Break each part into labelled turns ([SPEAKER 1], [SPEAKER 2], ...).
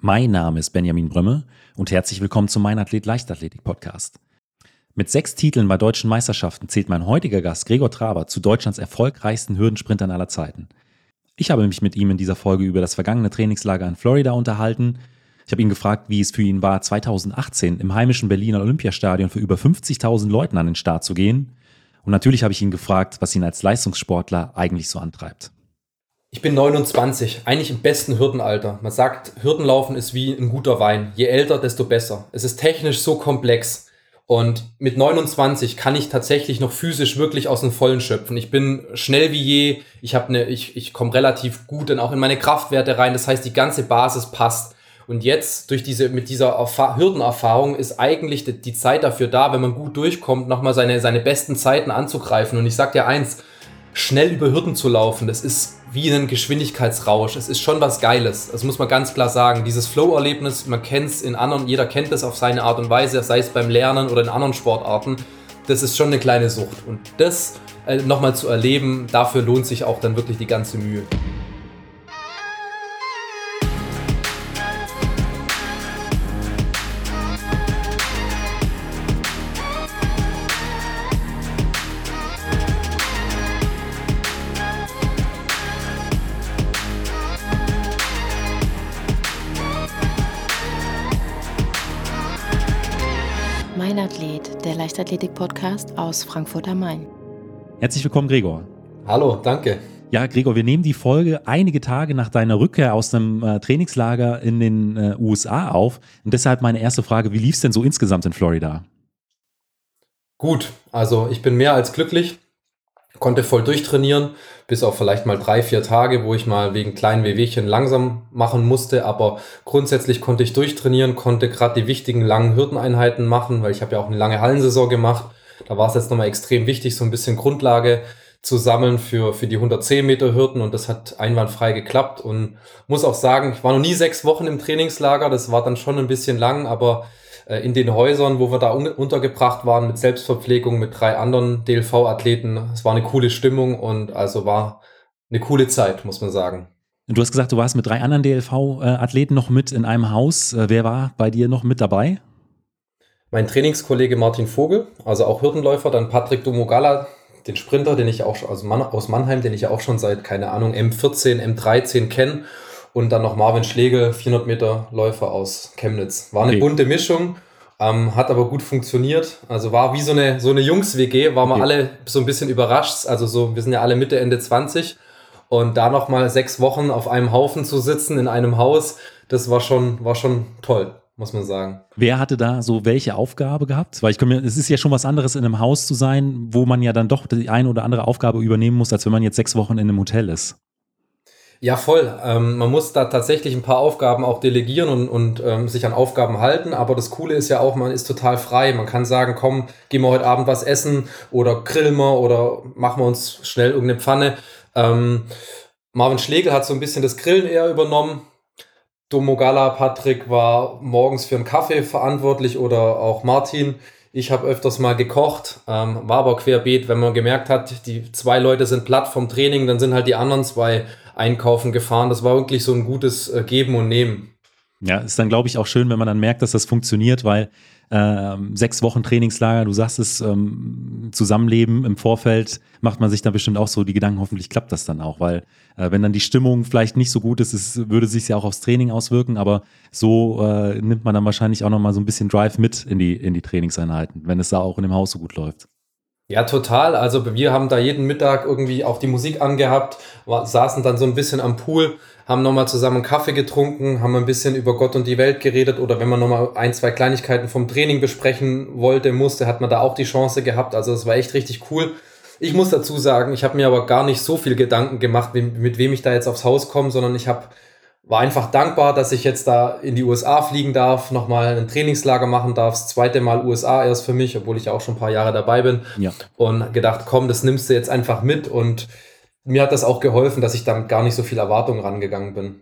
[SPEAKER 1] Mein Name ist Benjamin Brömme und herzlich willkommen zum Mein Athlet Leichtathletik Podcast. Mit sechs Titeln bei deutschen Meisterschaften zählt mein heutiger Gast Gregor Traber zu Deutschlands erfolgreichsten Hürdensprintern aller Zeiten. Ich habe mich mit ihm in dieser Folge über das vergangene Trainingslager in Florida unterhalten. Ich habe ihn gefragt, wie es für ihn war, 2018 im heimischen Berliner Olympiastadion für über 50.000 Leuten an den Start zu gehen. Und natürlich habe ich ihn gefragt, was ihn als Leistungssportler eigentlich so antreibt.
[SPEAKER 2] Ich bin 29, eigentlich im besten Hürdenalter. Man sagt, Hürdenlaufen ist wie ein guter Wein. Je älter, desto besser. Es ist technisch so komplex. Und mit 29 kann ich tatsächlich noch physisch wirklich aus dem Vollen schöpfen. Ich bin schnell wie je. Ich habe eine, ich, ich komme relativ gut dann auch in meine Kraftwerte rein. Das heißt, die ganze Basis passt. Und jetzt durch diese, mit dieser Erfa Hürdenerfahrung ist eigentlich die, die Zeit dafür da, wenn man gut durchkommt, nochmal seine, seine besten Zeiten anzugreifen. Und ich sag dir eins, schnell über Hürden zu laufen, das ist wie ein Geschwindigkeitsrausch. Es ist schon was Geiles. Das muss man ganz klar sagen. Dieses Flow-Erlebnis, man kennt es in anderen, jeder kennt es auf seine Art und Weise, sei es beim Lernen oder in anderen Sportarten. Das ist schon eine kleine Sucht. Und das äh, nochmal zu erleben, dafür lohnt sich auch dann wirklich die ganze Mühe.
[SPEAKER 3] Leichtathletik-Podcast aus Frankfurt am Main.
[SPEAKER 1] Herzlich willkommen, Gregor.
[SPEAKER 2] Hallo, danke.
[SPEAKER 1] Ja, Gregor, wir nehmen die Folge einige Tage nach deiner Rückkehr aus dem äh, Trainingslager in den äh, USA auf. Und deshalb meine erste Frage, wie lief es denn so insgesamt in Florida?
[SPEAKER 2] Gut, also ich bin mehr als glücklich konnte voll durchtrainieren, bis auf vielleicht mal drei, vier Tage, wo ich mal wegen kleinen Wehwehchen langsam machen musste. Aber grundsätzlich konnte ich durchtrainieren, konnte gerade die wichtigen langen Hürdeneinheiten machen, weil ich habe ja auch eine lange Hallensaison gemacht. Da war es jetzt nochmal extrem wichtig, so ein bisschen Grundlage zu sammeln für, für die 110 Meter Hürden und das hat einwandfrei geklappt und muss auch sagen, ich war noch nie sechs Wochen im Trainingslager, das war dann schon ein bisschen lang, aber in den Häusern, wo wir da untergebracht waren, mit Selbstverpflegung, mit drei anderen DLV-Athleten. Es war eine coole Stimmung und also war eine coole Zeit, muss man sagen.
[SPEAKER 1] Du hast gesagt, du warst mit drei anderen DLV-Athleten noch mit in einem Haus. Äh, wer war bei dir noch mit dabei?
[SPEAKER 2] Mein Trainingskollege Martin Vogel, also auch Hürdenläufer, dann Patrick Domogala, den Sprinter, den ich auch also aus Mannheim, den ich auch schon seit, keine Ahnung, M14, M13 kenne und dann noch Marvin Schlegel, 400 Meter Läufer aus Chemnitz. War eine okay. bunte Mischung, ähm, hat aber gut funktioniert. Also war wie so eine, so eine Jungs-WG, waren okay. wir alle so ein bisschen überrascht. Also so, wir sind ja alle Mitte, Ende 20. Und da nochmal sechs Wochen auf einem Haufen zu sitzen in einem Haus, das war schon, war schon toll muss man sagen.
[SPEAKER 1] Wer hatte da so welche Aufgabe gehabt? Weil ich komme, es ist ja schon was anderes, in einem Haus zu sein, wo man ja dann doch die eine oder andere Aufgabe übernehmen muss, als wenn man jetzt sechs Wochen in einem Hotel ist.
[SPEAKER 2] Ja, voll. Ähm, man muss da tatsächlich ein paar Aufgaben auch delegieren und, und ähm, sich an Aufgaben halten. Aber das Coole ist ja auch, man ist total frei. Man kann sagen, komm, gehen wir heute Abend was essen oder grillen wir oder machen wir uns schnell irgendeine Pfanne. Ähm, Marvin Schlegel hat so ein bisschen das Grillen eher übernommen. Domogala Patrick war morgens für einen Kaffee verantwortlich oder auch Martin. Ich habe öfters mal gekocht, ähm, war aber querbeet, wenn man gemerkt hat, die zwei Leute sind platt vom Training, dann sind halt die anderen zwei einkaufen gefahren. Das war wirklich so ein gutes äh, Geben und Nehmen.
[SPEAKER 1] Ja, ist dann, glaube ich, auch schön, wenn man dann merkt, dass das funktioniert, weil ähm, sechs Wochen Trainingslager, du sagst es, ähm, Zusammenleben im Vorfeld, macht man sich dann bestimmt auch so die Gedanken, hoffentlich klappt das dann auch, weil äh, wenn dann die Stimmung vielleicht nicht so gut ist, es würde sich ja auch aufs Training auswirken, aber so äh, nimmt man dann wahrscheinlich auch nochmal so ein bisschen Drive mit in die, in die Trainingseinheiten, wenn es da auch in dem Haus so gut läuft.
[SPEAKER 2] Ja, total. Also wir haben da jeden Mittag irgendwie auch die Musik angehabt, saßen dann so ein bisschen am Pool, haben nochmal zusammen Kaffee getrunken, haben ein bisschen über Gott und die Welt geredet oder wenn man nochmal ein, zwei Kleinigkeiten vom Training besprechen wollte, musste, hat man da auch die Chance gehabt. Also das war echt richtig cool. Ich muss dazu sagen, ich habe mir aber gar nicht so viel Gedanken gemacht, mit wem ich da jetzt aufs Haus komme, sondern ich habe war einfach dankbar, dass ich jetzt da in die USA fliegen darf, nochmal ein Trainingslager machen darf. Das zweite Mal USA erst für mich, obwohl ich auch schon ein paar Jahre dabei bin. Ja. Und gedacht, komm, das nimmst du jetzt einfach mit. Und mir hat das auch geholfen, dass ich damit gar nicht so viel Erwartungen rangegangen bin.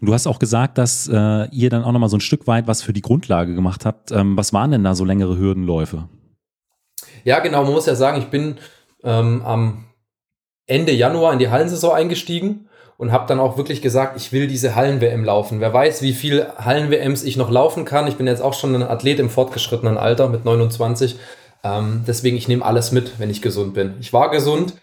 [SPEAKER 1] Du hast auch gesagt, dass äh, ihr dann auch nochmal so ein Stück weit was für die Grundlage gemacht habt. Ähm, was waren denn da so längere Hürdenläufe?
[SPEAKER 2] Ja, genau. Man muss ja sagen, ich bin ähm, am Ende Januar in die Hallensaison eingestiegen und habe dann auch wirklich gesagt, ich will diese Hallen-WM laufen. Wer weiß, wie viel Hallen-WMs ich noch laufen kann. Ich bin jetzt auch schon ein Athlet im fortgeschrittenen Alter mit 29. Ähm, deswegen, ich nehme alles mit, wenn ich gesund bin. Ich war gesund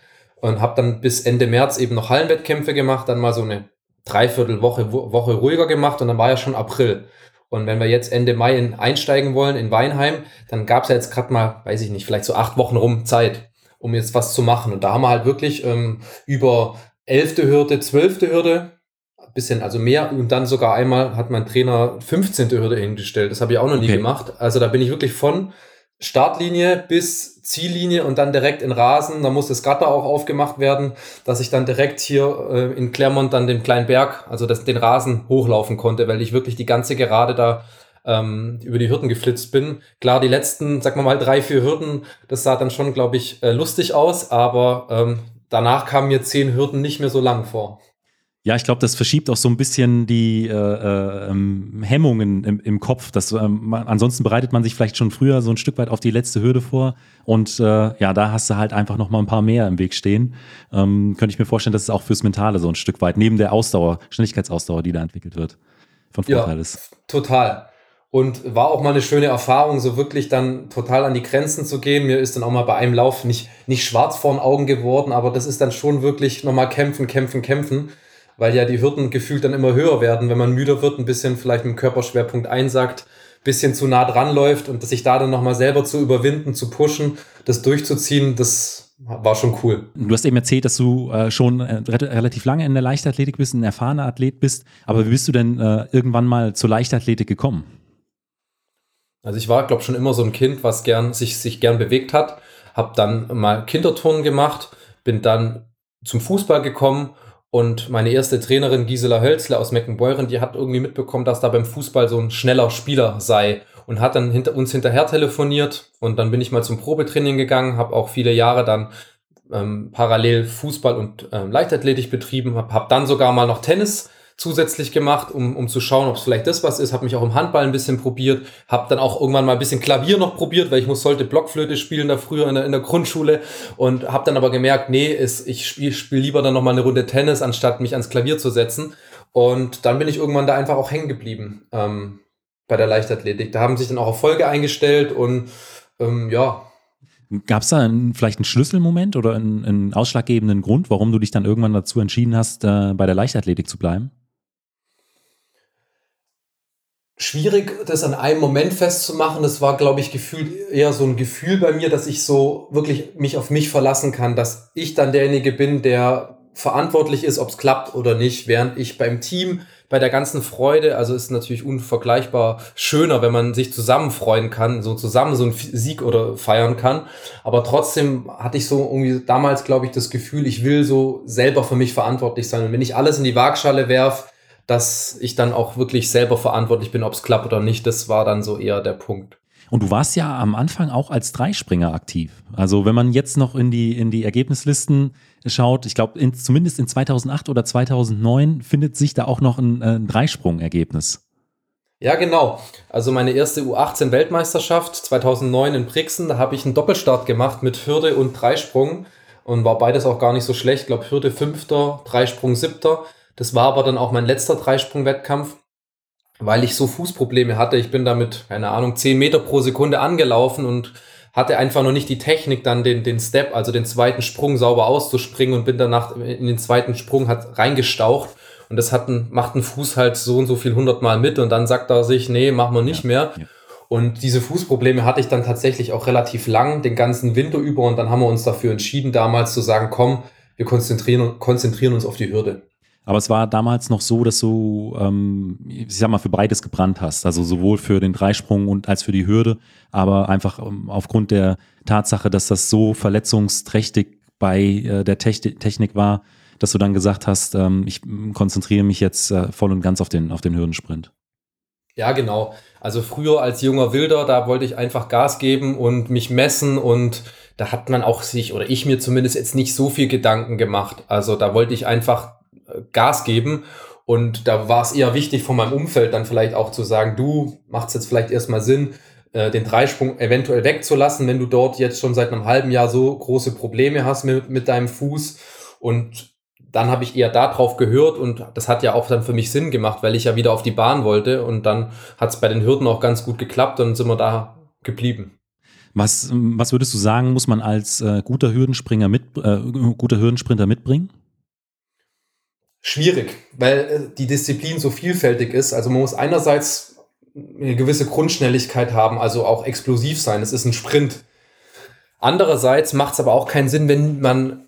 [SPEAKER 2] und habe dann bis Ende März eben noch Hallenwettkämpfe gemacht, dann mal so eine Dreiviertelwoche Woche ruhiger gemacht und dann war ja schon April. Und wenn wir jetzt Ende Mai in, einsteigen wollen in Weinheim, dann gab es ja jetzt gerade mal, weiß ich nicht, vielleicht so acht Wochen rum Zeit, um jetzt was zu machen. Und da haben wir halt wirklich ähm, über elfte Hürde, zwölfte Hürde, bisschen, also mehr und dann sogar einmal hat mein Trainer 15. Hürde hingestellt. Das habe ich auch noch nie okay. gemacht. Also da bin ich wirklich von Startlinie bis Ziellinie und dann direkt in Rasen. Da muss das Gatter auch aufgemacht werden, dass ich dann direkt hier äh, in Clermont dann den kleinen Berg, also das, den Rasen hochlaufen konnte, weil ich wirklich die ganze Gerade da ähm, über die Hürden geflitzt bin. Klar, die letzten, sag mal mal, drei, vier Hürden, das sah dann schon, glaube ich, äh, lustig aus, aber ähm, danach kamen mir zehn Hürden nicht mehr so lang vor.
[SPEAKER 1] Ja, ich glaube, das verschiebt auch so ein bisschen die äh, äh, ähm, Hemmungen im, im Kopf. Das, ähm, man, ansonsten bereitet man sich vielleicht schon früher so ein Stück weit auf die letzte Hürde vor. Und äh, ja, da hast du halt einfach noch mal ein paar mehr im Weg stehen. Ähm, könnte ich mir vorstellen, dass es auch fürs Mentale so ein Stück weit, neben der Ausdauer, Schnelligkeitsausdauer, die da entwickelt wird,
[SPEAKER 2] von Vorteil ja, ist. Total. Und war auch mal eine schöne Erfahrung, so wirklich dann total an die Grenzen zu gehen. Mir ist dann auch mal bei einem Lauf nicht, nicht schwarz vor den Augen geworden, aber das ist dann schon wirklich nochmal kämpfen, kämpfen, kämpfen weil ja die Hürden gefühlt dann immer höher werden, wenn man müder wird, ein bisschen vielleicht mit dem Körperschwerpunkt einsackt, bisschen zu nah dran läuft und sich da dann nochmal selber zu überwinden, zu pushen, das durchzuziehen, das war schon cool.
[SPEAKER 1] Du hast eben erzählt, dass du äh, schon äh, relativ lange in der Leichtathletik bist, ein erfahrener Athlet bist, aber wie bist du denn äh, irgendwann mal zur Leichtathletik gekommen?
[SPEAKER 2] Also ich war, glaube schon immer so ein Kind, was gern, sich, sich gern bewegt hat, habe dann mal Kinderturnen gemacht, bin dann zum Fußball gekommen und meine erste Trainerin Gisela Hölzler aus Meckenbeuren, die hat irgendwie mitbekommen, dass da beim Fußball so ein schneller Spieler sei und hat dann hinter uns hinterher telefoniert. Und dann bin ich mal zum Probetraining gegangen, habe auch viele Jahre dann ähm, parallel Fußball und ähm, Leichtathletik betrieben, habe hab dann sogar mal noch Tennis zusätzlich gemacht, um, um zu schauen, ob es vielleicht das was ist. Habe mich auch im Handball ein bisschen probiert. Habe dann auch irgendwann mal ein bisschen Klavier noch probiert, weil ich muss sollte Blockflöte spielen da früher in der, in der Grundschule. Und habe dann aber gemerkt, nee, ist, ich spiele spiel lieber dann noch mal eine Runde Tennis, anstatt mich ans Klavier zu setzen. Und dann bin ich irgendwann da einfach auch hängen geblieben ähm, bei der Leichtathletik. Da haben sich dann auch Erfolge eingestellt und ähm, ja,
[SPEAKER 1] Gab es da einen, vielleicht einen Schlüsselmoment oder einen, einen, ausschlaggebenden Grund, warum du dich dann irgendwann dazu entschieden hast, äh, bei der Leichtathletik zu bleiben?
[SPEAKER 2] Schwierig, das an einem Moment festzumachen. Das war, glaube ich, gefühlt eher so ein Gefühl bei mir, dass ich so wirklich mich auf mich verlassen kann, dass ich dann derjenige bin, der verantwortlich ist, ob es klappt oder nicht, während ich beim Team, bei der ganzen Freude, also ist natürlich unvergleichbar schöner, wenn man sich zusammen freuen kann, so zusammen so einen Sieg oder feiern kann. Aber trotzdem hatte ich so irgendwie damals, glaube ich, das Gefühl, ich will so selber für mich verantwortlich sein. Und wenn ich alles in die Waagschale werf, dass ich dann auch wirklich selber verantwortlich bin, ob es klappt oder nicht. Das war dann so eher der Punkt.
[SPEAKER 1] Und du warst ja am Anfang auch als Dreispringer aktiv. Also wenn man jetzt noch in die, in die Ergebnislisten schaut, ich glaube zumindest in 2008 oder 2009 findet sich da auch noch ein, ein Dreisprung-Ergebnis.
[SPEAKER 2] Ja, genau. Also meine erste U18-Weltmeisterschaft 2009 in Brixen, da habe ich einen Doppelstart gemacht mit Hürde und Dreisprung und war beides auch gar nicht so schlecht. Ich glaube Hürde fünfter, Dreisprung siebter. Das war aber dann auch mein letzter Dreisprung-Wettkampf, weil ich so Fußprobleme hatte. Ich bin damit, keine Ahnung, 10 Meter pro Sekunde angelaufen und hatte einfach noch nicht die Technik, dann den, den Step, also den zweiten Sprung sauber auszuspringen und bin danach in den zweiten Sprung hat reingestaucht. Und das hat ein, macht ein Fuß halt so und so viel hundertmal mit und dann sagt er sich, nee, machen wir nicht ja, mehr. Ja. Und diese Fußprobleme hatte ich dann tatsächlich auch relativ lang, den ganzen Winter über. Und dann haben wir uns dafür entschieden, damals zu sagen, komm, wir konzentrieren, konzentrieren uns auf die Hürde.
[SPEAKER 1] Aber es war damals noch so, dass du, ähm, ich sag mal, für beides gebrannt hast. Also sowohl für den Dreisprung und als für die Hürde. Aber einfach ähm, aufgrund der Tatsache, dass das so verletzungsträchtig bei äh, der Technik, Technik war, dass du dann gesagt hast, ähm, ich konzentriere mich jetzt äh, voll und ganz auf den, auf den Hürdensprint.
[SPEAKER 2] Ja, genau. Also früher als junger Wilder, da wollte ich einfach Gas geben und mich messen und da hat man auch sich, oder ich mir zumindest jetzt nicht so viel Gedanken gemacht. Also da wollte ich einfach Gas geben. Und da war es eher wichtig von meinem Umfeld dann vielleicht auch zu sagen, du macht es jetzt vielleicht erstmal Sinn, äh, den Dreisprung eventuell wegzulassen, wenn du dort jetzt schon seit einem halben Jahr so große Probleme hast mit, mit deinem Fuß. Und dann habe ich eher darauf gehört und das hat ja auch dann für mich Sinn gemacht, weil ich ja wieder auf die Bahn wollte und dann hat es bei den Hürden auch ganz gut geklappt und sind wir da geblieben.
[SPEAKER 1] Was, was würdest du sagen, muss man als äh, guter Hürdenspringer mit, äh, guter Hürdensprinter mitbringen?
[SPEAKER 2] Schwierig, weil äh, die Disziplin so vielfältig ist. Also man muss einerseits eine gewisse Grundschnelligkeit haben, also auch explosiv sein. Es ist ein Sprint. Andererseits macht es aber auch keinen Sinn, wenn man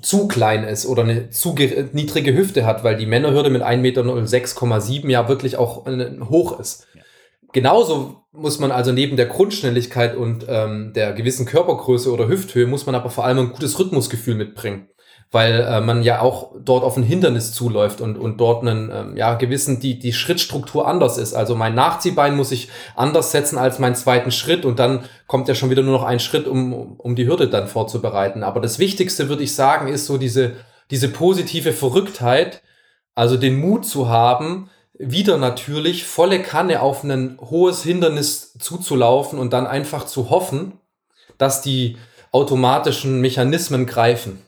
[SPEAKER 2] zu klein ist oder eine zu niedrige Hüfte hat, weil die Männerhürde mit 1,06,7 Meter ja wirklich auch äh, hoch ist. Genauso muss man also neben der Grundschnelligkeit und ähm, der gewissen Körpergröße oder Hüfthöhe, muss man aber vor allem ein gutes Rhythmusgefühl mitbringen weil äh, man ja auch dort auf ein Hindernis zuläuft und, und dort einen ähm, ja, gewissen, die, die Schrittstruktur anders ist. Also mein Nachziehbein muss ich anders setzen als meinen zweiten Schritt und dann kommt ja schon wieder nur noch ein Schritt, um, um die Hürde dann vorzubereiten. Aber das Wichtigste, würde ich sagen, ist so diese, diese positive Verrücktheit, also den Mut zu haben, wieder natürlich volle Kanne auf ein hohes Hindernis zuzulaufen und dann einfach zu hoffen, dass die automatischen Mechanismen greifen.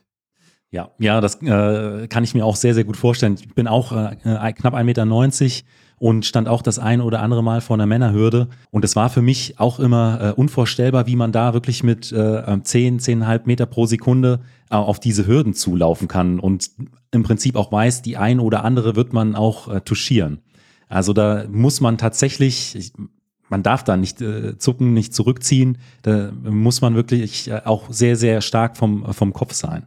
[SPEAKER 1] Ja, ja, das äh, kann ich mir auch sehr, sehr gut vorstellen. Ich bin auch äh, äh knapp 1,90 Meter und stand auch das ein oder andere Mal vor einer Männerhürde. Und es war für mich auch immer äh, unvorstellbar, wie man da wirklich mit äh, 10, 10,5 Meter pro Sekunde äh, auf diese Hürden zulaufen kann und im Prinzip auch weiß, die ein oder andere wird man auch äh, touchieren. Also da muss man tatsächlich, ich, man darf da nicht äh, zucken, nicht zurückziehen. Da muss man wirklich äh, auch sehr, sehr stark vom, vom Kopf sein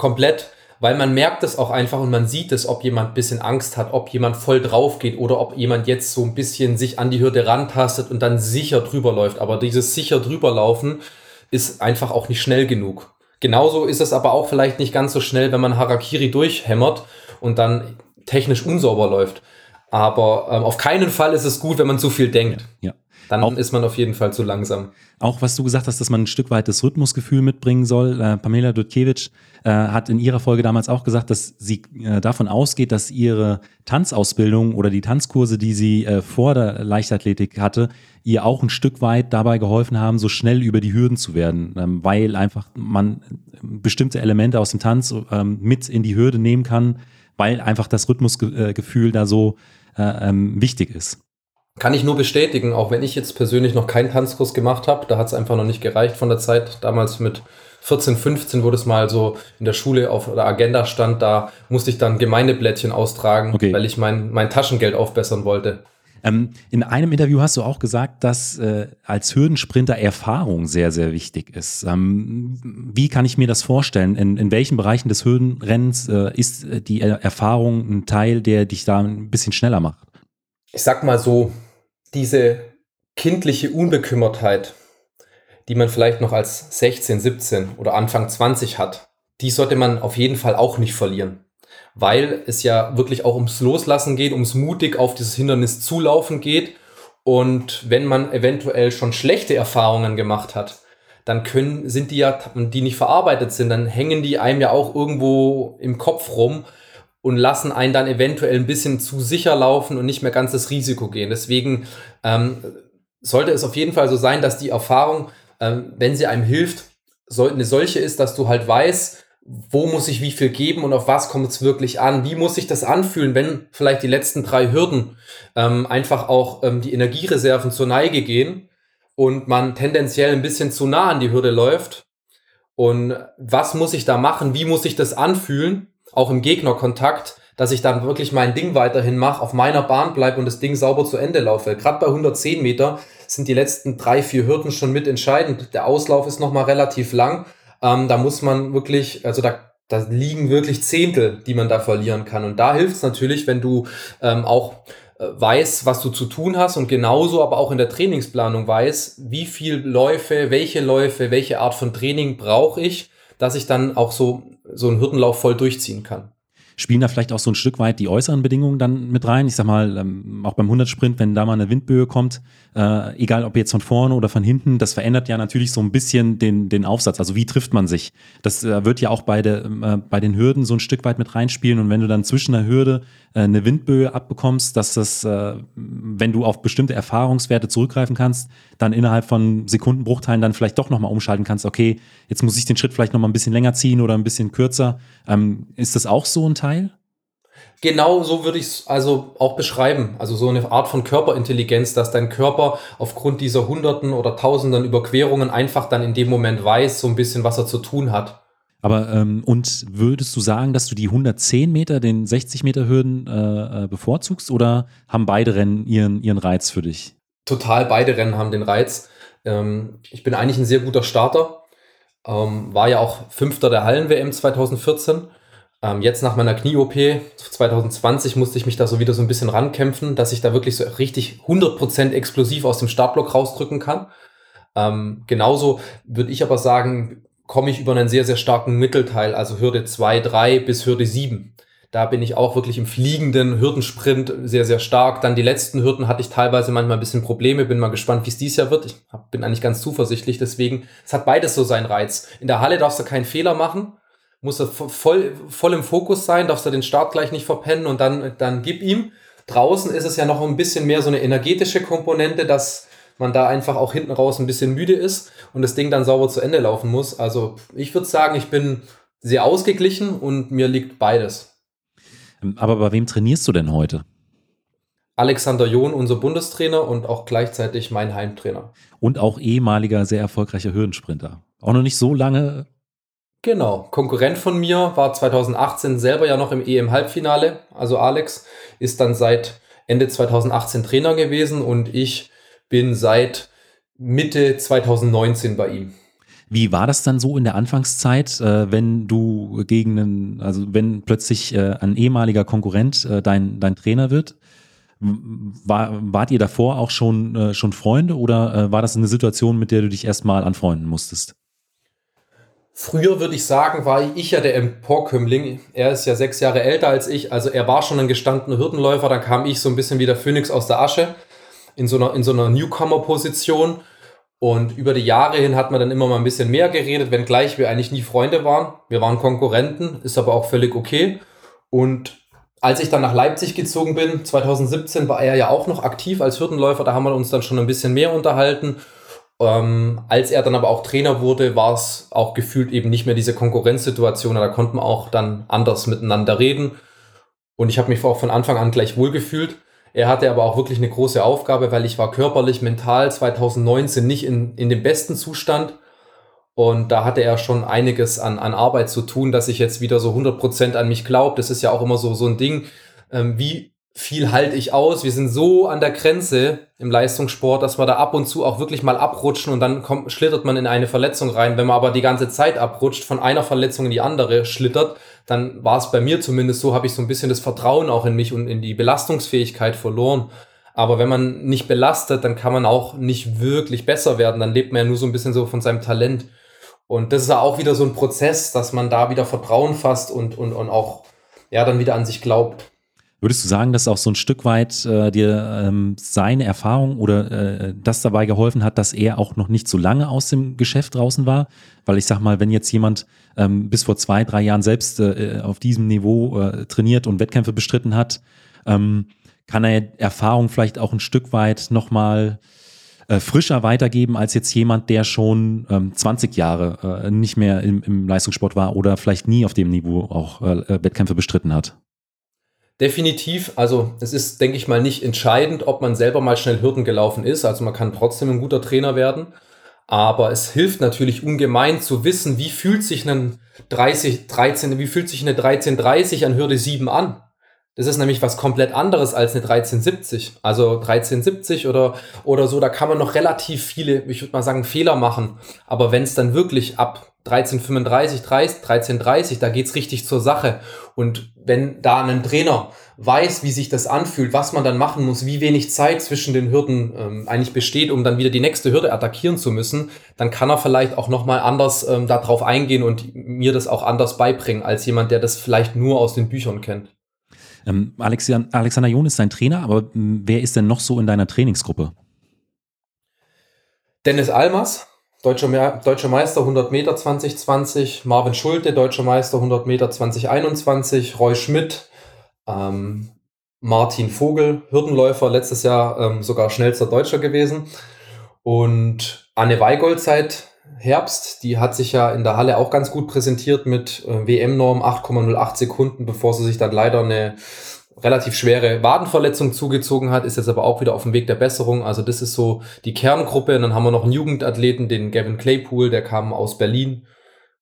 [SPEAKER 2] komplett, weil man merkt es auch einfach und man sieht es, ob jemand ein bisschen Angst hat, ob jemand voll drauf geht oder ob jemand jetzt so ein bisschen sich an die Hürde rantastet und dann sicher drüber läuft. Aber dieses sicher drüber laufen ist einfach auch nicht schnell genug. Genauso ist es aber auch vielleicht nicht ganz so schnell, wenn man Harakiri durchhämmert und dann technisch unsauber läuft. Aber ähm, auf keinen Fall ist es gut, wenn man zu viel denkt.
[SPEAKER 1] Ja.
[SPEAKER 2] Dann auch, ist man auf jeden Fall zu langsam.
[SPEAKER 1] Auch was du gesagt hast, dass man ein Stück weit das Rhythmusgefühl mitbringen soll. Äh, Pamela Dudkiewicz äh, hat in ihrer Folge damals auch gesagt, dass sie äh, davon ausgeht, dass ihre Tanzausbildung oder die Tanzkurse, die sie äh, vor der Leichtathletik hatte, ihr auch ein Stück weit dabei geholfen haben, so schnell über die Hürden zu werden, ähm, weil einfach man bestimmte Elemente aus dem Tanz ähm, mit in die Hürde nehmen kann, weil einfach das Rhythmusgefühl da so äh, ähm, wichtig ist.
[SPEAKER 2] Kann ich nur bestätigen, auch wenn ich jetzt persönlich noch keinen Tanzkurs gemacht habe, da hat es einfach noch nicht gereicht von der Zeit. Damals mit 14, 15, wo das mal so in der Schule auf der Agenda stand, da musste ich dann Gemeindeblättchen austragen, okay. weil ich mein, mein Taschengeld aufbessern wollte.
[SPEAKER 1] Ähm, in einem Interview hast du auch gesagt, dass äh, als Hürdensprinter Erfahrung sehr, sehr wichtig ist. Ähm, wie kann ich mir das vorstellen? In, in welchen Bereichen des Hürdenrennens äh, ist die Erfahrung ein Teil, der dich da ein bisschen schneller macht?
[SPEAKER 2] Ich sag mal so, diese kindliche Unbekümmertheit, die man vielleicht noch als 16, 17 oder Anfang 20 hat, die sollte man auf jeden Fall auch nicht verlieren. Weil es ja wirklich auch ums Loslassen geht, ums mutig auf dieses Hindernis zulaufen geht. Und wenn man eventuell schon schlechte Erfahrungen gemacht hat, dann können, sind die ja, die nicht verarbeitet sind, dann hängen die einem ja auch irgendwo im Kopf rum und lassen einen dann eventuell ein bisschen zu sicher laufen und nicht mehr ganz das Risiko gehen. Deswegen ähm, sollte es auf jeden Fall so sein, dass die Erfahrung, ähm, wenn sie einem hilft, so, eine solche ist, dass du halt weißt, wo muss ich wie viel geben und auf was kommt es wirklich an? Wie muss sich das anfühlen, wenn vielleicht die letzten drei Hürden ähm, einfach auch ähm, die Energiereserven zur Neige gehen und man tendenziell ein bisschen zu nah an die Hürde läuft? Und was muss ich da machen? Wie muss sich das anfühlen? Auch im Gegnerkontakt, dass ich dann wirklich mein Ding weiterhin mache, auf meiner Bahn bleibe und das Ding sauber zu Ende laufe. Gerade bei 110 Meter sind die letzten drei, vier Hürden schon mit entscheidend. Der Auslauf ist nochmal relativ lang. Ähm, da muss man wirklich, also da, da liegen wirklich Zehntel, die man da verlieren kann. Und da hilft es natürlich, wenn du ähm, auch äh, weiß, was du zu tun hast und genauso aber auch in der Trainingsplanung weiß, wie viel Läufe, welche Läufe, welche Art von Training brauche ich, dass ich dann auch so, so einen Hürdenlauf voll durchziehen kann.
[SPEAKER 1] Spielen da vielleicht auch so ein Stück weit die äußeren Bedingungen dann mit rein? Ich sag mal, ähm, auch beim 100-Sprint, wenn da mal eine Windböe kommt, äh, egal ob jetzt von vorne oder von hinten, das verändert ja natürlich so ein bisschen den, den Aufsatz. Also wie trifft man sich? Das äh, wird ja auch bei, der, äh, bei den Hürden so ein Stück weit mit reinspielen. Und wenn du dann zwischen der Hürde eine Windböe abbekommst, dass das, äh, wenn du auf bestimmte Erfahrungswerte zurückgreifen kannst, dann innerhalb von Sekundenbruchteilen dann vielleicht doch nochmal umschalten kannst, okay, jetzt muss ich den Schritt vielleicht nochmal ein bisschen länger ziehen oder ein bisschen kürzer. Ähm, ist das auch so ein Teil?
[SPEAKER 2] Genau so würde ich es also auch beschreiben. Also so eine Art von Körperintelligenz, dass dein Körper aufgrund dieser Hunderten oder Tausenden Überquerungen einfach dann in dem Moment weiß, so ein bisschen, was er zu tun hat.
[SPEAKER 1] Aber ähm, und würdest du sagen, dass du die 110 Meter, den 60 Meter Hürden äh, äh, bevorzugst oder haben beide Rennen ihren, ihren Reiz für dich?
[SPEAKER 2] Total, beide Rennen haben den Reiz. Ähm, ich bin eigentlich ein sehr guter Starter. Ähm, war ja auch Fünfter der Hallen-WM 2014. Ähm, jetzt nach meiner Knie-OP 2020 musste ich mich da so wieder so ein bisschen rankämpfen, dass ich da wirklich so richtig 100% explosiv aus dem Startblock rausdrücken kann. Ähm, genauso würde ich aber sagen, komme ich über einen sehr, sehr starken Mittelteil, also Hürde 2, 3 bis Hürde 7. Da bin ich auch wirklich im fliegenden Hürdensprint sehr, sehr stark. Dann die letzten Hürden hatte ich teilweise manchmal ein bisschen Probleme. Bin mal gespannt, wie es dies Jahr wird. Ich bin eigentlich ganz zuversichtlich. Deswegen, es hat beides so seinen Reiz. In der Halle darfst du keinen Fehler machen. Musst du voll, voll im Fokus sein, darfst du den Start gleich nicht verpennen und dann, dann gib ihm. Draußen ist es ja noch ein bisschen mehr so eine energetische Komponente, dass man da einfach auch hinten raus ein bisschen müde ist und das Ding dann sauber zu Ende laufen muss. Also ich würde sagen, ich bin sehr ausgeglichen und mir liegt beides.
[SPEAKER 1] Ähm, aber bei wem trainierst du denn heute?
[SPEAKER 2] Alexander John, unser Bundestrainer und auch gleichzeitig mein Heimtrainer.
[SPEAKER 1] Und auch ehemaliger, sehr erfolgreicher Hürdensprinter. Auch noch nicht so lange.
[SPEAKER 2] Genau. Konkurrent von mir war 2018 selber ja noch im EM-Halbfinale. Also Alex ist dann seit Ende 2018 Trainer gewesen und ich bin seit Mitte 2019 bei ihm.
[SPEAKER 1] Wie war das dann so in der Anfangszeit, äh, wenn du gegen einen, also wenn plötzlich äh, ein ehemaliger Konkurrent äh, dein, dein Trainer wird? War, wart ihr davor auch schon, schon Freunde oder war das eine Situation, mit der du dich erstmal anfreunden musstest?
[SPEAKER 2] Früher würde ich sagen, war ich ja der Emporkömmling. Er ist ja sechs Jahre älter als ich, also er war schon ein gestandener Hürdenläufer. Dann kam ich so ein bisschen wie der Phönix aus der Asche in so einer, in so einer Newcomer-Position. Und über die Jahre hin hat man dann immer mal ein bisschen mehr geredet, wenngleich wir eigentlich nie Freunde waren. Wir waren Konkurrenten, ist aber auch völlig okay. Und als ich dann nach Leipzig gezogen bin, 2017, war er ja auch noch aktiv als Hürdenläufer. Da haben wir uns dann schon ein bisschen mehr unterhalten. Ähm, als er dann aber auch Trainer wurde, war es auch gefühlt eben nicht mehr diese Konkurrenzsituation. Da konnten wir auch dann anders miteinander reden. Und ich habe mich auch von Anfang an gleich wohl gefühlt. Er hatte aber auch wirklich eine große Aufgabe, weil ich war körperlich, mental 2019 nicht in, in dem besten Zustand. Und da hatte er schon einiges an, an Arbeit zu tun, dass ich jetzt wieder so 100% an mich glaube. Das ist ja auch immer so, so ein Ding. Ähm, wie viel halte ich aus? Wir sind so an der Grenze im Leistungssport, dass wir da ab und zu auch wirklich mal abrutschen und dann kommt, schlittert man in eine Verletzung rein. Wenn man aber die ganze Zeit abrutscht, von einer Verletzung in die andere schlittert, dann war es bei mir zumindest so, habe ich so ein bisschen das Vertrauen auch in mich und in die Belastungsfähigkeit verloren. Aber wenn man nicht belastet, dann kann man auch nicht wirklich besser werden. Dann lebt man ja nur so ein bisschen so von seinem Talent. Und das ist ja auch wieder so ein Prozess, dass man da wieder Vertrauen fasst und, und, und auch ja, dann wieder an sich glaubt.
[SPEAKER 1] Würdest du sagen, dass auch so ein Stück weit äh, dir ähm, seine Erfahrung oder äh, das dabei geholfen hat, dass er auch noch nicht so lange aus dem Geschäft draußen war? Weil ich sag mal, wenn jetzt jemand ähm, bis vor zwei, drei Jahren selbst äh, auf diesem Niveau äh, trainiert und Wettkämpfe bestritten hat, ähm, kann er Erfahrung vielleicht auch ein Stück weit nochmal äh, frischer weitergeben als jetzt jemand, der schon ähm, 20 Jahre äh, nicht mehr im, im Leistungssport war oder vielleicht nie auf dem Niveau auch äh, Wettkämpfe bestritten hat.
[SPEAKER 2] Definitiv, also es ist, denke ich mal, nicht entscheidend, ob man selber mal schnell Hürden gelaufen ist. Also man kann trotzdem ein guter Trainer werden. Aber es hilft natürlich ungemein zu wissen, wie fühlt sich ein 30, 13, wie fühlt sich eine 1330 an Hürde 7 an? Das ist nämlich was komplett anderes als eine 1370. Also 1370 oder, oder so, da kann man noch relativ viele, ich würde mal sagen, Fehler machen. Aber wenn es dann wirklich ab 1335, 1330, da geht's richtig zur Sache. Und wenn da ein Trainer weiß, wie sich das anfühlt, was man dann machen muss, wie wenig Zeit zwischen den Hürden ähm, eigentlich besteht, um dann wieder die nächste Hürde attackieren zu müssen, dann kann er vielleicht auch nochmal anders ähm, darauf eingehen und mir das auch anders beibringen, als jemand, der das vielleicht nur aus den Büchern kennt.
[SPEAKER 1] Ähm, Alexander John ist dein Trainer, aber wer ist denn noch so in deiner Trainingsgruppe?
[SPEAKER 2] Dennis Almas, Deutscher, Deutscher Meister 100 Meter 2020, Marvin Schulte, Deutscher Meister 100 Meter 2021, Roy Schmidt, ähm, Martin Vogel, Hürdenläufer, letztes Jahr ähm, sogar schnellster Deutscher gewesen. Und Anne Weigold seit Herbst, die hat sich ja in der Halle auch ganz gut präsentiert mit äh, WM-Norm 8,08 Sekunden, bevor sie sich dann leider eine relativ schwere Wadenverletzung zugezogen hat, ist jetzt aber auch wieder auf dem Weg der Besserung. Also das ist so die Kerngruppe. Und dann haben wir noch einen Jugendathleten, den Gavin Claypool, der kam aus Berlin.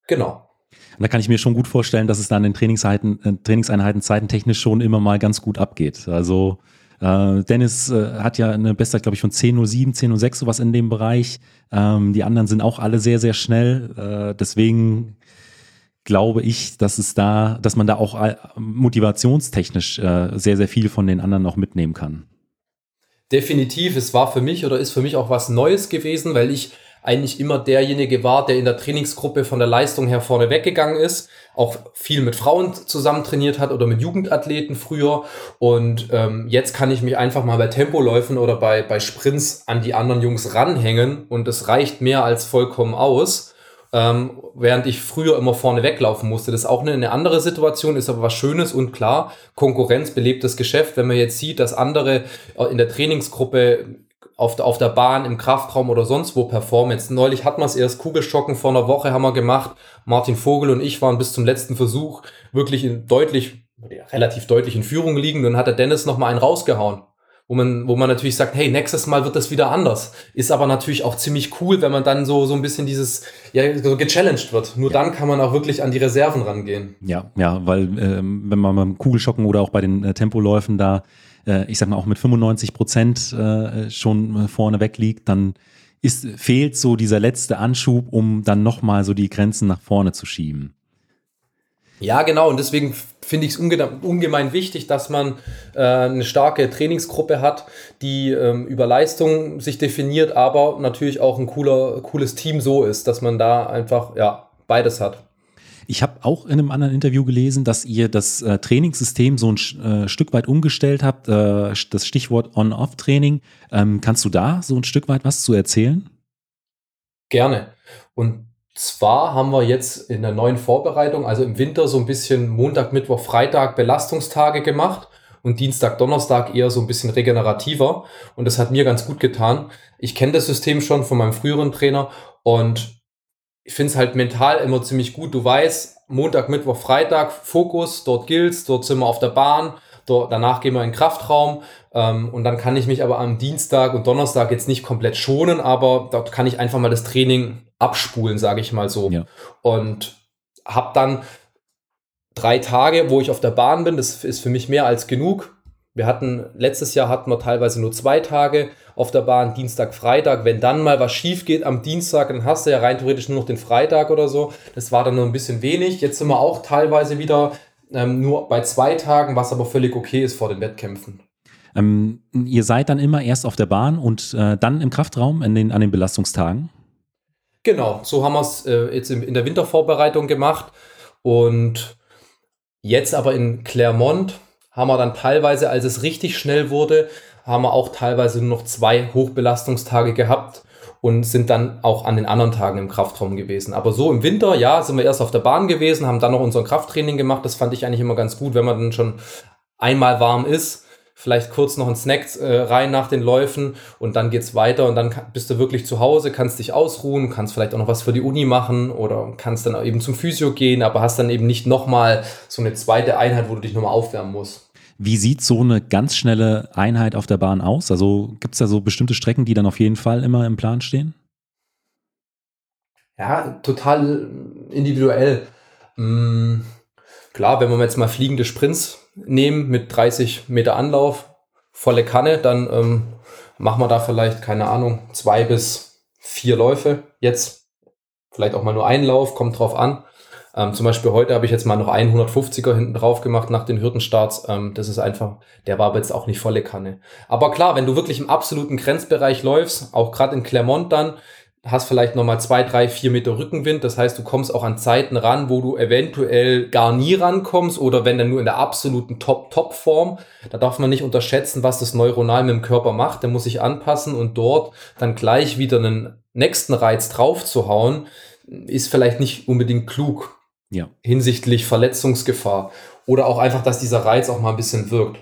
[SPEAKER 2] Genau.
[SPEAKER 1] Und da kann ich mir schon gut vorstellen, dass es dann in Trainingseinheiten, äh, Trainingseinheiten zeitentechnisch schon immer mal ganz gut abgeht. Also äh, Dennis äh, hat ja eine Bestzeit, glaube ich, von 10.07, 10.06, sowas in dem Bereich. Ähm, die anderen sind auch alle sehr, sehr schnell. Äh, deswegen glaube ich, dass es da, dass man da auch äh, motivationstechnisch äh, sehr, sehr viel von den anderen noch mitnehmen kann.
[SPEAKER 2] Definitiv, es war für mich oder ist für mich auch was Neues gewesen, weil ich eigentlich immer derjenige war, der in der Trainingsgruppe von der Leistung her vorne weggegangen ist, auch viel mit Frauen zusammen trainiert hat oder mit Jugendathleten früher. Und ähm, jetzt kann ich mich einfach mal bei Tempoläufen oder bei, bei Sprints an die anderen Jungs ranhängen und es reicht mehr als vollkommen aus ähm, während ich früher immer vorne weglaufen musste. Das ist auch eine, eine, andere Situation, ist aber was Schönes und klar, Konkurrenz belebt das Geschäft. Wenn man jetzt sieht, dass andere äh, in der Trainingsgruppe auf der, auf der Bahn, im Kraftraum oder sonst wo performen. Jetzt neulich hat man es erst Kugelschocken vor einer Woche haben wir gemacht. Martin Vogel und ich waren bis zum letzten Versuch wirklich in deutlich, relativ deutlich in Führung liegen. Dann hat der Dennis noch mal einen rausgehauen wo man, wo man natürlich sagt, hey, nächstes Mal wird das wieder anders. Ist aber natürlich auch ziemlich cool, wenn man dann so, so ein bisschen dieses, ja, so gechallenged wird. Nur ja. dann kann man auch wirklich an die Reserven rangehen.
[SPEAKER 1] Ja, ja, weil ähm, wenn man beim Kugelschocken oder auch bei den äh, Tempoläufen da, äh, ich sag mal, auch mit 95 Prozent äh, schon vorne weg liegt, dann ist, fehlt so dieser letzte Anschub, um dann nochmal so die Grenzen nach vorne zu schieben.
[SPEAKER 2] Ja, genau. Und deswegen finde ich es unge ungemein wichtig, dass man äh, eine starke Trainingsgruppe hat, die ähm, über Leistung sich definiert, aber natürlich auch ein cooler, cooles Team so ist, dass man da einfach ja beides hat.
[SPEAKER 1] Ich habe auch in einem anderen Interview gelesen, dass ihr das äh, Trainingssystem so ein äh, Stück weit umgestellt habt, äh, das Stichwort On-Off-Training. Ähm, kannst du da so ein Stück weit was zu erzählen?
[SPEAKER 2] Gerne. Und zwar haben wir jetzt in der neuen Vorbereitung, also im Winter, so ein bisschen Montag, Mittwoch, Freitag Belastungstage gemacht und Dienstag, Donnerstag eher so ein bisschen regenerativer. Und das hat mir ganz gut getan. Ich kenne das System schon von meinem früheren Trainer und ich finde es halt mental immer ziemlich gut. Du weißt, Montag, Mittwoch, Freitag, Fokus, dort gilt's, dort sind wir auf der Bahn, dort, danach gehen wir in den Kraftraum ähm, und dann kann ich mich aber am Dienstag und Donnerstag jetzt nicht komplett schonen, aber dort kann ich einfach mal das Training abspulen, sage ich mal so. Ja. Und habe dann drei Tage, wo ich auf der Bahn bin. Das ist für mich mehr als genug. Wir hatten, letztes Jahr hatten wir teilweise nur zwei Tage auf der Bahn, Dienstag, Freitag. Wenn dann mal was schief geht am Dienstag, dann hast du ja rein theoretisch nur noch den Freitag oder so. Das war dann nur ein bisschen wenig. Jetzt sind wir auch teilweise wieder ähm, nur bei zwei Tagen, was aber völlig okay ist vor den Wettkämpfen.
[SPEAKER 1] Ähm, ihr seid dann immer erst auf der Bahn und äh, dann im Kraftraum in den, an den Belastungstagen?
[SPEAKER 2] Genau, so haben wir es äh, jetzt in, in der Wintervorbereitung gemacht. Und jetzt aber in Clermont haben wir dann teilweise, als es richtig schnell wurde, haben wir auch teilweise nur noch zwei Hochbelastungstage gehabt und sind dann auch an den anderen Tagen im Kraftraum gewesen. Aber so im Winter, ja, sind wir erst auf der Bahn gewesen, haben dann noch unser Krafttraining gemacht. Das fand ich eigentlich immer ganz gut, wenn man dann schon einmal warm ist vielleicht kurz noch ein Snack äh, rein nach den Läufen und dann geht's weiter und dann bist du wirklich zu Hause, kannst dich ausruhen, kannst vielleicht auch noch was für die Uni machen oder kannst dann eben zum Physio gehen, aber hast dann eben nicht nochmal so eine zweite Einheit, wo du dich nochmal aufwärmen musst.
[SPEAKER 1] Wie sieht so eine ganz schnelle Einheit auf der Bahn aus? Also gibt es da so bestimmte Strecken, die dann auf jeden Fall immer im Plan stehen?
[SPEAKER 2] Ja, total individuell. Mhm. Klar, wenn wir jetzt mal fliegende Sprints nehmen mit 30 Meter Anlauf, volle Kanne, dann ähm, machen wir da vielleicht, keine Ahnung, zwei bis vier Läufe jetzt vielleicht auch mal nur einen Lauf, kommt drauf an. Ähm, zum Beispiel heute habe ich jetzt mal noch einen 150er hinten drauf gemacht nach den Hürdenstarts. Ähm, das ist einfach, der war aber jetzt auch nicht volle Kanne. Aber klar, wenn du wirklich im absoluten Grenzbereich läufst, auch gerade in Clermont dann, hast vielleicht nochmal zwei, drei, vier Meter Rückenwind. Das heißt, du kommst auch an Zeiten ran, wo du eventuell gar nie rankommst oder wenn dann nur in der absoluten Top-Top-Form. Da darf man nicht unterschätzen, was das neuronal mit dem Körper macht. Der muss sich anpassen und dort dann gleich wieder einen nächsten Reiz drauf zu hauen, ist vielleicht nicht unbedingt klug. Ja. Hinsichtlich Verletzungsgefahr. Oder auch einfach, dass dieser Reiz auch mal ein bisschen wirkt.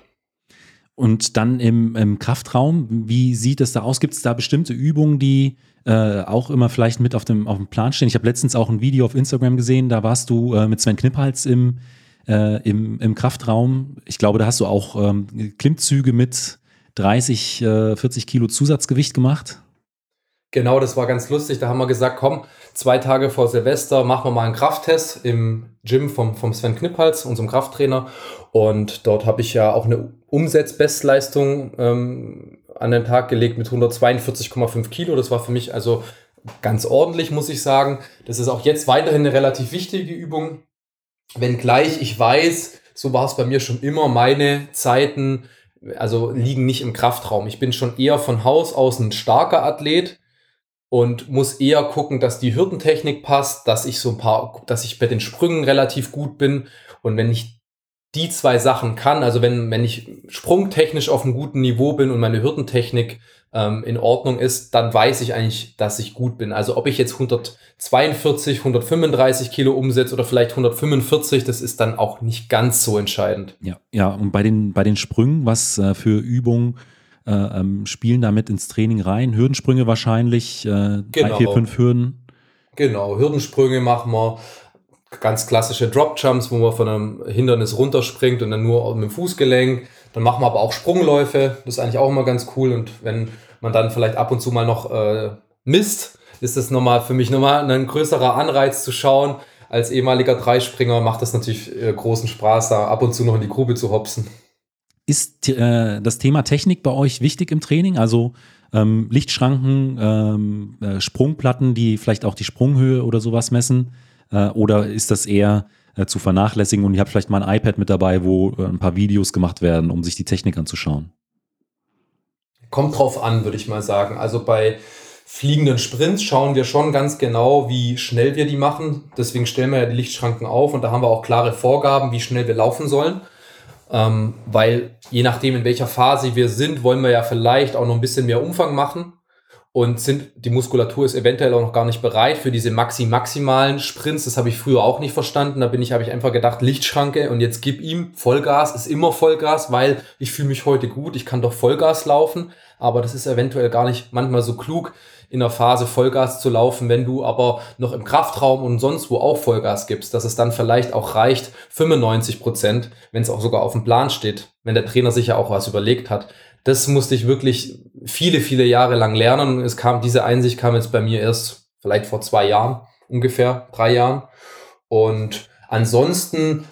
[SPEAKER 1] Und dann im, im Kraftraum, wie sieht es da aus? Gibt es da bestimmte Übungen, die äh, auch immer vielleicht mit auf dem, auf dem Plan stehen? Ich habe letztens auch ein Video auf Instagram gesehen, da warst du äh, mit Sven Kniphals im, äh, im, im Kraftraum. Ich glaube, da hast du auch ähm, Klimmzüge mit 30, 40 äh, Kilo Zusatzgewicht gemacht.
[SPEAKER 2] Genau, das war ganz lustig. Da haben wir gesagt, komm, zwei Tage vor Silvester machen wir mal einen Krafttest im Gym vom, vom Sven Kniphals, unserem Krafttrainer. Und dort habe ich ja auch eine Umsetzbestleistung ähm, an den Tag gelegt mit 142,5 Kilo. Das war für mich also ganz ordentlich, muss ich sagen. Das ist auch jetzt weiterhin eine relativ wichtige Übung. Wenngleich ich weiß, so war es bei mir schon immer, meine Zeiten also liegen nicht im Kraftraum. Ich bin schon eher von Haus aus ein starker Athlet und muss eher gucken, dass die Hürdentechnik passt, dass ich so ein paar, dass ich bei den Sprüngen relativ gut bin. Und wenn ich die zwei Sachen kann, also wenn, wenn ich sprungtechnisch auf einem guten Niveau bin und meine Hürdentechnik ähm, in Ordnung ist, dann weiß ich eigentlich, dass ich gut bin. Also ob ich jetzt 142, 135 Kilo umsetze oder vielleicht 145, das ist dann auch nicht ganz so entscheidend.
[SPEAKER 1] Ja, ja, und bei den, bei den Sprüngen, was äh, für Übungen äh, ähm, spielen damit ins Training rein. Hürdensprünge wahrscheinlich, äh, genau. drei, vier, fünf Hürden.
[SPEAKER 2] Genau, Hürdensprünge machen wir. Ganz klassische Drop Jumps, wo man von einem Hindernis runterspringt und dann nur mit dem Fußgelenk. Dann machen wir aber auch Sprungläufe. Das ist eigentlich auch immer ganz cool. Und wenn man dann vielleicht ab und zu mal noch äh, misst, ist das nochmal für mich nochmal ein größerer Anreiz zu schauen. Als ehemaliger Dreispringer macht das natürlich äh, großen Spaß, da ab und zu noch in die Grube zu hopsen.
[SPEAKER 1] Ist äh, das Thema Technik bei euch wichtig im Training? Also ähm, Lichtschranken, ähm, äh, Sprungplatten, die vielleicht auch die Sprunghöhe oder sowas messen? Äh, oder ist das eher äh, zu vernachlässigen und ihr habt vielleicht mal ein iPad mit dabei, wo äh, ein paar Videos gemacht werden, um sich die Technik anzuschauen?
[SPEAKER 2] Kommt drauf an, würde ich mal sagen. Also bei fliegenden Sprints schauen wir schon ganz genau, wie schnell wir die machen. Deswegen stellen wir ja die Lichtschranken auf und da haben wir auch klare Vorgaben, wie schnell wir laufen sollen. Ähm, weil je nachdem, in welcher Phase wir sind, wollen wir ja vielleicht auch noch ein bisschen mehr Umfang machen und sind, die Muskulatur ist eventuell auch noch gar nicht bereit für diese maxi-maximalen Sprints. Das habe ich früher auch nicht verstanden. Da bin ich, habe ich einfach gedacht, Lichtschranke und jetzt gib ihm Vollgas, ist immer Vollgas, weil ich fühle mich heute gut, ich kann doch Vollgas laufen, aber das ist eventuell gar nicht manchmal so klug in der Phase Vollgas zu laufen, wenn du aber noch im Kraftraum und sonst wo auch Vollgas gibst, dass es dann vielleicht auch reicht, 95 Prozent, wenn es auch sogar auf dem Plan steht, wenn der Trainer sich ja auch was überlegt hat. Das musste ich wirklich viele, viele Jahre lang lernen. Es kam, diese Einsicht kam jetzt bei mir erst vielleicht vor zwei Jahren, ungefähr drei Jahren. Und ansonsten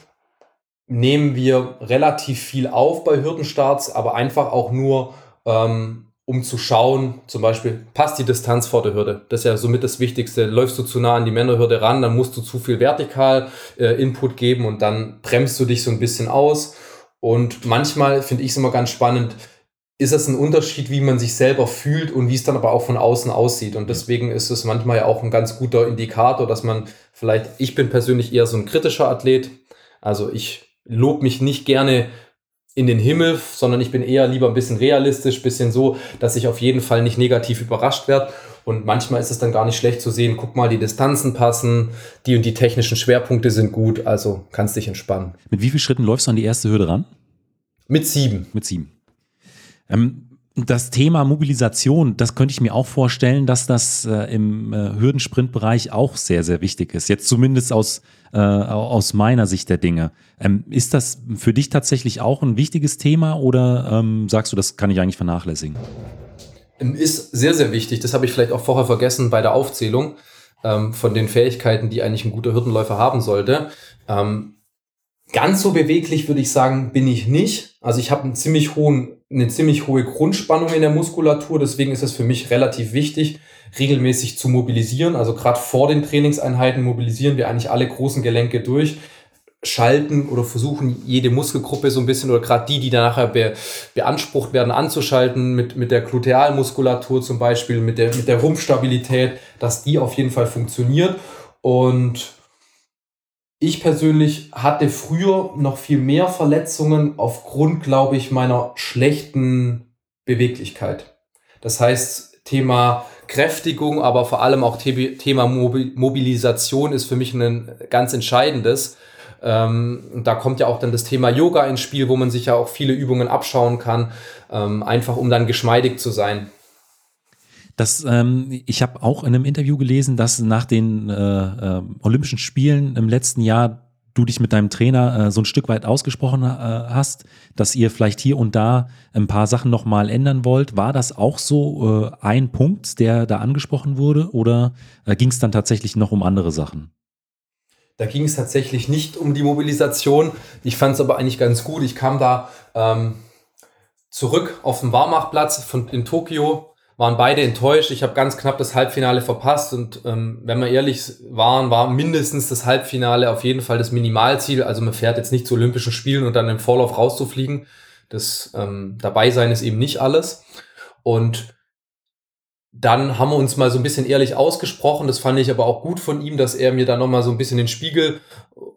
[SPEAKER 2] nehmen wir relativ viel auf bei Hürdenstarts, aber einfach auch nur, ähm, um zu schauen, zum Beispiel, passt die Distanz vor der Hürde. Das ist ja somit das Wichtigste. Läufst du zu nah an die Männerhürde ran, dann musst du zu viel vertikal äh, Input geben und dann bremst du dich so ein bisschen aus. Und manchmal finde ich es immer ganz spannend, ist es ein Unterschied, wie man sich selber fühlt und wie es dann aber auch von außen aussieht. Und deswegen ist es manchmal ja auch ein ganz guter Indikator, dass man vielleicht, ich bin persönlich eher so ein kritischer Athlet. Also ich lobe mich nicht gerne in den Himmel, sondern ich bin eher lieber ein bisschen realistisch, bisschen so, dass ich auf jeden Fall nicht negativ überrascht werde. Und manchmal ist es dann gar nicht schlecht zu sehen, guck mal, die Distanzen passen, die und die technischen Schwerpunkte sind gut, also kannst dich entspannen.
[SPEAKER 1] Mit wie vielen Schritten läufst du an die erste Hürde ran?
[SPEAKER 2] Mit sieben.
[SPEAKER 1] Mit sieben. Ähm, das Thema Mobilisation, das könnte ich mir auch vorstellen, dass das äh, im äh, Hürdensprintbereich auch sehr, sehr wichtig ist. Jetzt zumindest aus, äh, aus meiner Sicht der Dinge. Ähm, ist das für dich tatsächlich auch ein wichtiges Thema oder ähm, sagst du, das kann ich eigentlich vernachlässigen?
[SPEAKER 2] Ähm, ist sehr, sehr wichtig. Das habe ich vielleicht auch vorher vergessen bei der Aufzählung ähm, von den Fähigkeiten, die eigentlich ein guter Hürdenläufer haben sollte. Ähm, ganz so beweglich würde ich sagen, bin ich nicht. Also ich habe einen ziemlich hohen eine ziemlich hohe Grundspannung in der Muskulatur. Deswegen ist es für mich relativ wichtig, regelmäßig zu mobilisieren. Also gerade vor den Trainingseinheiten mobilisieren wir eigentlich alle großen Gelenke durch schalten oder versuchen, jede Muskelgruppe so ein bisschen oder gerade die, die dann nachher be, beansprucht werden, anzuschalten mit, mit der Glutealmuskulatur zum Beispiel, mit der, mit der Rumpfstabilität, dass die auf jeden Fall funktioniert. Und ich persönlich hatte früher noch viel mehr Verletzungen aufgrund, glaube ich, meiner schlechten Beweglichkeit. Das heißt, Thema Kräftigung, aber vor allem auch Thema Mobilisation ist für mich ein ganz entscheidendes. Ähm, da kommt ja auch dann das Thema Yoga ins Spiel, wo man sich ja auch viele Übungen abschauen kann, ähm, einfach um dann geschmeidig zu sein.
[SPEAKER 1] Das, ähm, ich habe auch in einem Interview gelesen, dass nach den äh, äh, Olympischen Spielen im letzten Jahr du dich mit deinem Trainer äh, so ein Stück weit ausgesprochen äh, hast, dass ihr vielleicht hier und da ein paar Sachen nochmal ändern wollt. War das auch so äh, ein Punkt, der da angesprochen wurde oder äh, ging es dann tatsächlich noch um andere Sachen?
[SPEAKER 2] Da ging es tatsächlich nicht um die Mobilisation. Ich fand es aber eigentlich ganz gut. Ich kam da ähm, zurück auf den Warmachplatz von, in Tokio, waren beide enttäuscht. Ich habe ganz knapp das Halbfinale verpasst und ähm, wenn wir ehrlich waren, war mindestens das Halbfinale auf jeden Fall das Minimalziel. Also man fährt jetzt nicht zu Olympischen Spielen und dann im Vorlauf rauszufliegen. Das ähm, dabei sein ist eben nicht alles. Und dann haben wir uns mal so ein bisschen ehrlich ausgesprochen. Das fand ich aber auch gut von ihm, dass er mir dann nochmal so ein bisschen den Spiegel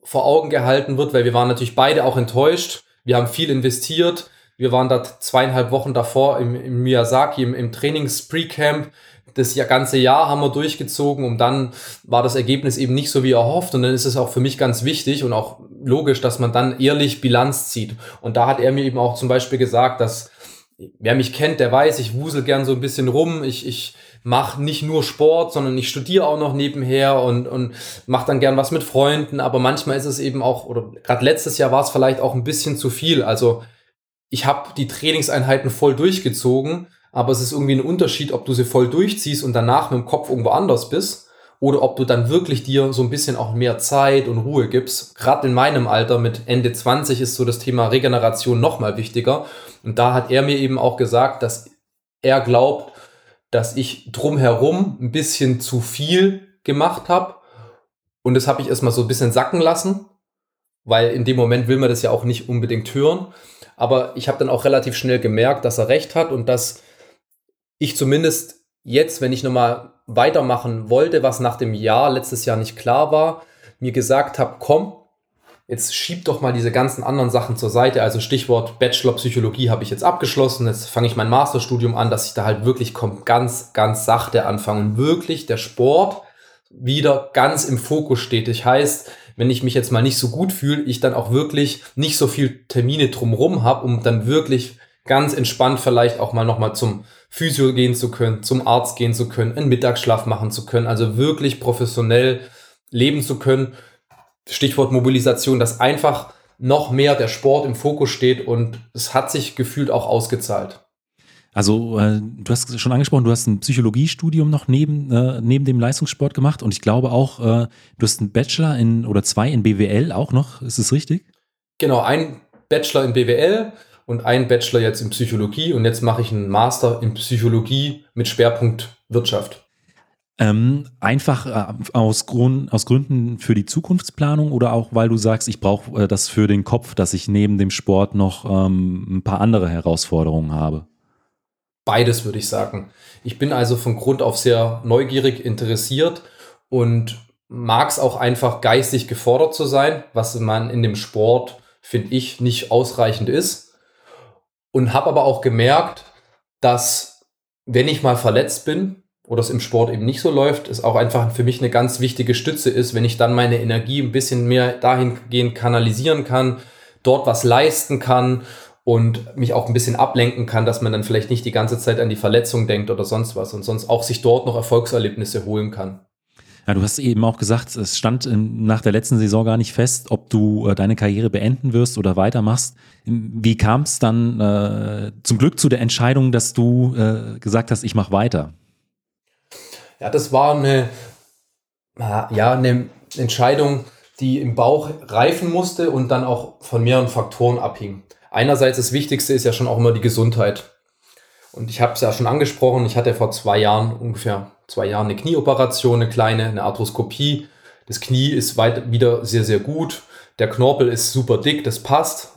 [SPEAKER 2] vor Augen gehalten wird, weil wir waren natürlich beide auch enttäuscht. Wir haben viel investiert. Wir waren da zweieinhalb Wochen davor im, im Miyazaki, im, im Trainings-Pre-Camp. Das ganze Jahr haben wir durchgezogen und dann war das Ergebnis eben nicht so wie erhofft. Und dann ist es auch für mich ganz wichtig und auch logisch, dass man dann ehrlich Bilanz zieht. Und da hat er mir eben auch zum Beispiel gesagt, dass wer mich kennt, der weiß, ich wusel gern so ein bisschen rum. Ich, ich mache nicht nur Sport, sondern ich studiere auch noch nebenher und, und mache dann gern was mit Freunden. Aber manchmal ist es eben auch, oder gerade letztes Jahr war es vielleicht auch ein bisschen zu viel. Also ich habe die Trainingseinheiten voll durchgezogen, aber es ist irgendwie ein Unterschied, ob du sie voll durchziehst und danach mit dem Kopf irgendwo anders bist oder ob du dann wirklich dir so ein bisschen auch mehr Zeit und Ruhe gibst. Gerade in meinem Alter mit Ende 20 ist so das Thema Regeneration nochmal wichtiger. Und da hat er mir eben auch gesagt, dass er glaubt, dass ich drumherum ein bisschen zu viel gemacht habe. Und das habe ich erstmal so ein bisschen sacken lassen, weil in dem Moment will man das ja auch nicht unbedingt hören. Aber ich habe dann auch relativ schnell gemerkt, dass er recht hat und dass ich zumindest jetzt, wenn ich nochmal weitermachen wollte, was nach dem Jahr letztes Jahr nicht klar war, mir gesagt habe, komm, jetzt schieb doch mal diese ganzen anderen Sachen zur Seite. Also Stichwort Bachelor Psychologie habe ich jetzt abgeschlossen. Jetzt fange ich mein Masterstudium an, dass ich da halt wirklich ganz, ganz sachte anfange und wirklich der Sport wieder ganz im Fokus steht. Das heißt, wenn ich mich jetzt mal nicht so gut fühle, ich dann auch wirklich nicht so viel Termine drumrum habe, um dann wirklich ganz entspannt vielleicht auch mal nochmal zum Physio gehen zu können, zum Arzt gehen zu können, einen Mittagsschlaf machen zu können, also wirklich professionell leben zu können. Stichwort Mobilisation, dass einfach noch mehr der Sport im Fokus steht und es hat sich gefühlt auch ausgezahlt.
[SPEAKER 1] Also äh, du hast schon angesprochen, du hast ein Psychologiestudium noch neben, äh, neben dem Leistungssport gemacht und ich glaube auch, äh, du hast einen Bachelor in oder zwei in BWL auch noch, ist es richtig?
[SPEAKER 2] Genau, ein Bachelor in BWL, und einen Bachelor jetzt in Psychologie und jetzt mache ich einen Master in Psychologie mit Schwerpunkt Wirtschaft.
[SPEAKER 1] Ähm, einfach äh, aus, Grund, aus Gründen für die Zukunftsplanung oder auch weil du sagst, ich brauche äh, das für den Kopf, dass ich neben dem Sport noch ähm, ein paar andere Herausforderungen habe?
[SPEAKER 2] Beides würde ich sagen. Ich bin also von Grund auf sehr neugierig interessiert und mag es auch einfach geistig gefordert zu sein, was man in dem Sport, finde ich, nicht ausreichend ist und habe aber auch gemerkt, dass wenn ich mal verletzt bin oder es im Sport eben nicht so läuft, es auch einfach für mich eine ganz wichtige Stütze ist, wenn ich dann meine Energie ein bisschen mehr dahingehend kanalisieren kann, dort was leisten kann und mich auch ein bisschen ablenken kann, dass man dann vielleicht nicht die ganze Zeit an die Verletzung denkt oder sonst was und sonst auch sich dort noch Erfolgserlebnisse holen kann.
[SPEAKER 1] Ja, du hast eben auch gesagt, es stand nach der letzten Saison gar nicht fest, ob du äh, deine Karriere beenden wirst oder weitermachst. Wie kam es dann äh, zum Glück zu der Entscheidung, dass du äh, gesagt hast, ich mache weiter?
[SPEAKER 2] Ja, das war eine, ja, eine Entscheidung, die im Bauch reifen musste und dann auch von mehreren Faktoren abhing. Einerseits das Wichtigste ist ja schon auch immer die Gesundheit. Und ich habe es ja schon angesprochen, ich hatte vor zwei Jahren, ungefähr zwei Jahren, eine Knieoperation, eine kleine, eine Arthroskopie. Das Knie ist weit, wieder sehr, sehr gut. Der Knorpel ist super dick, das passt.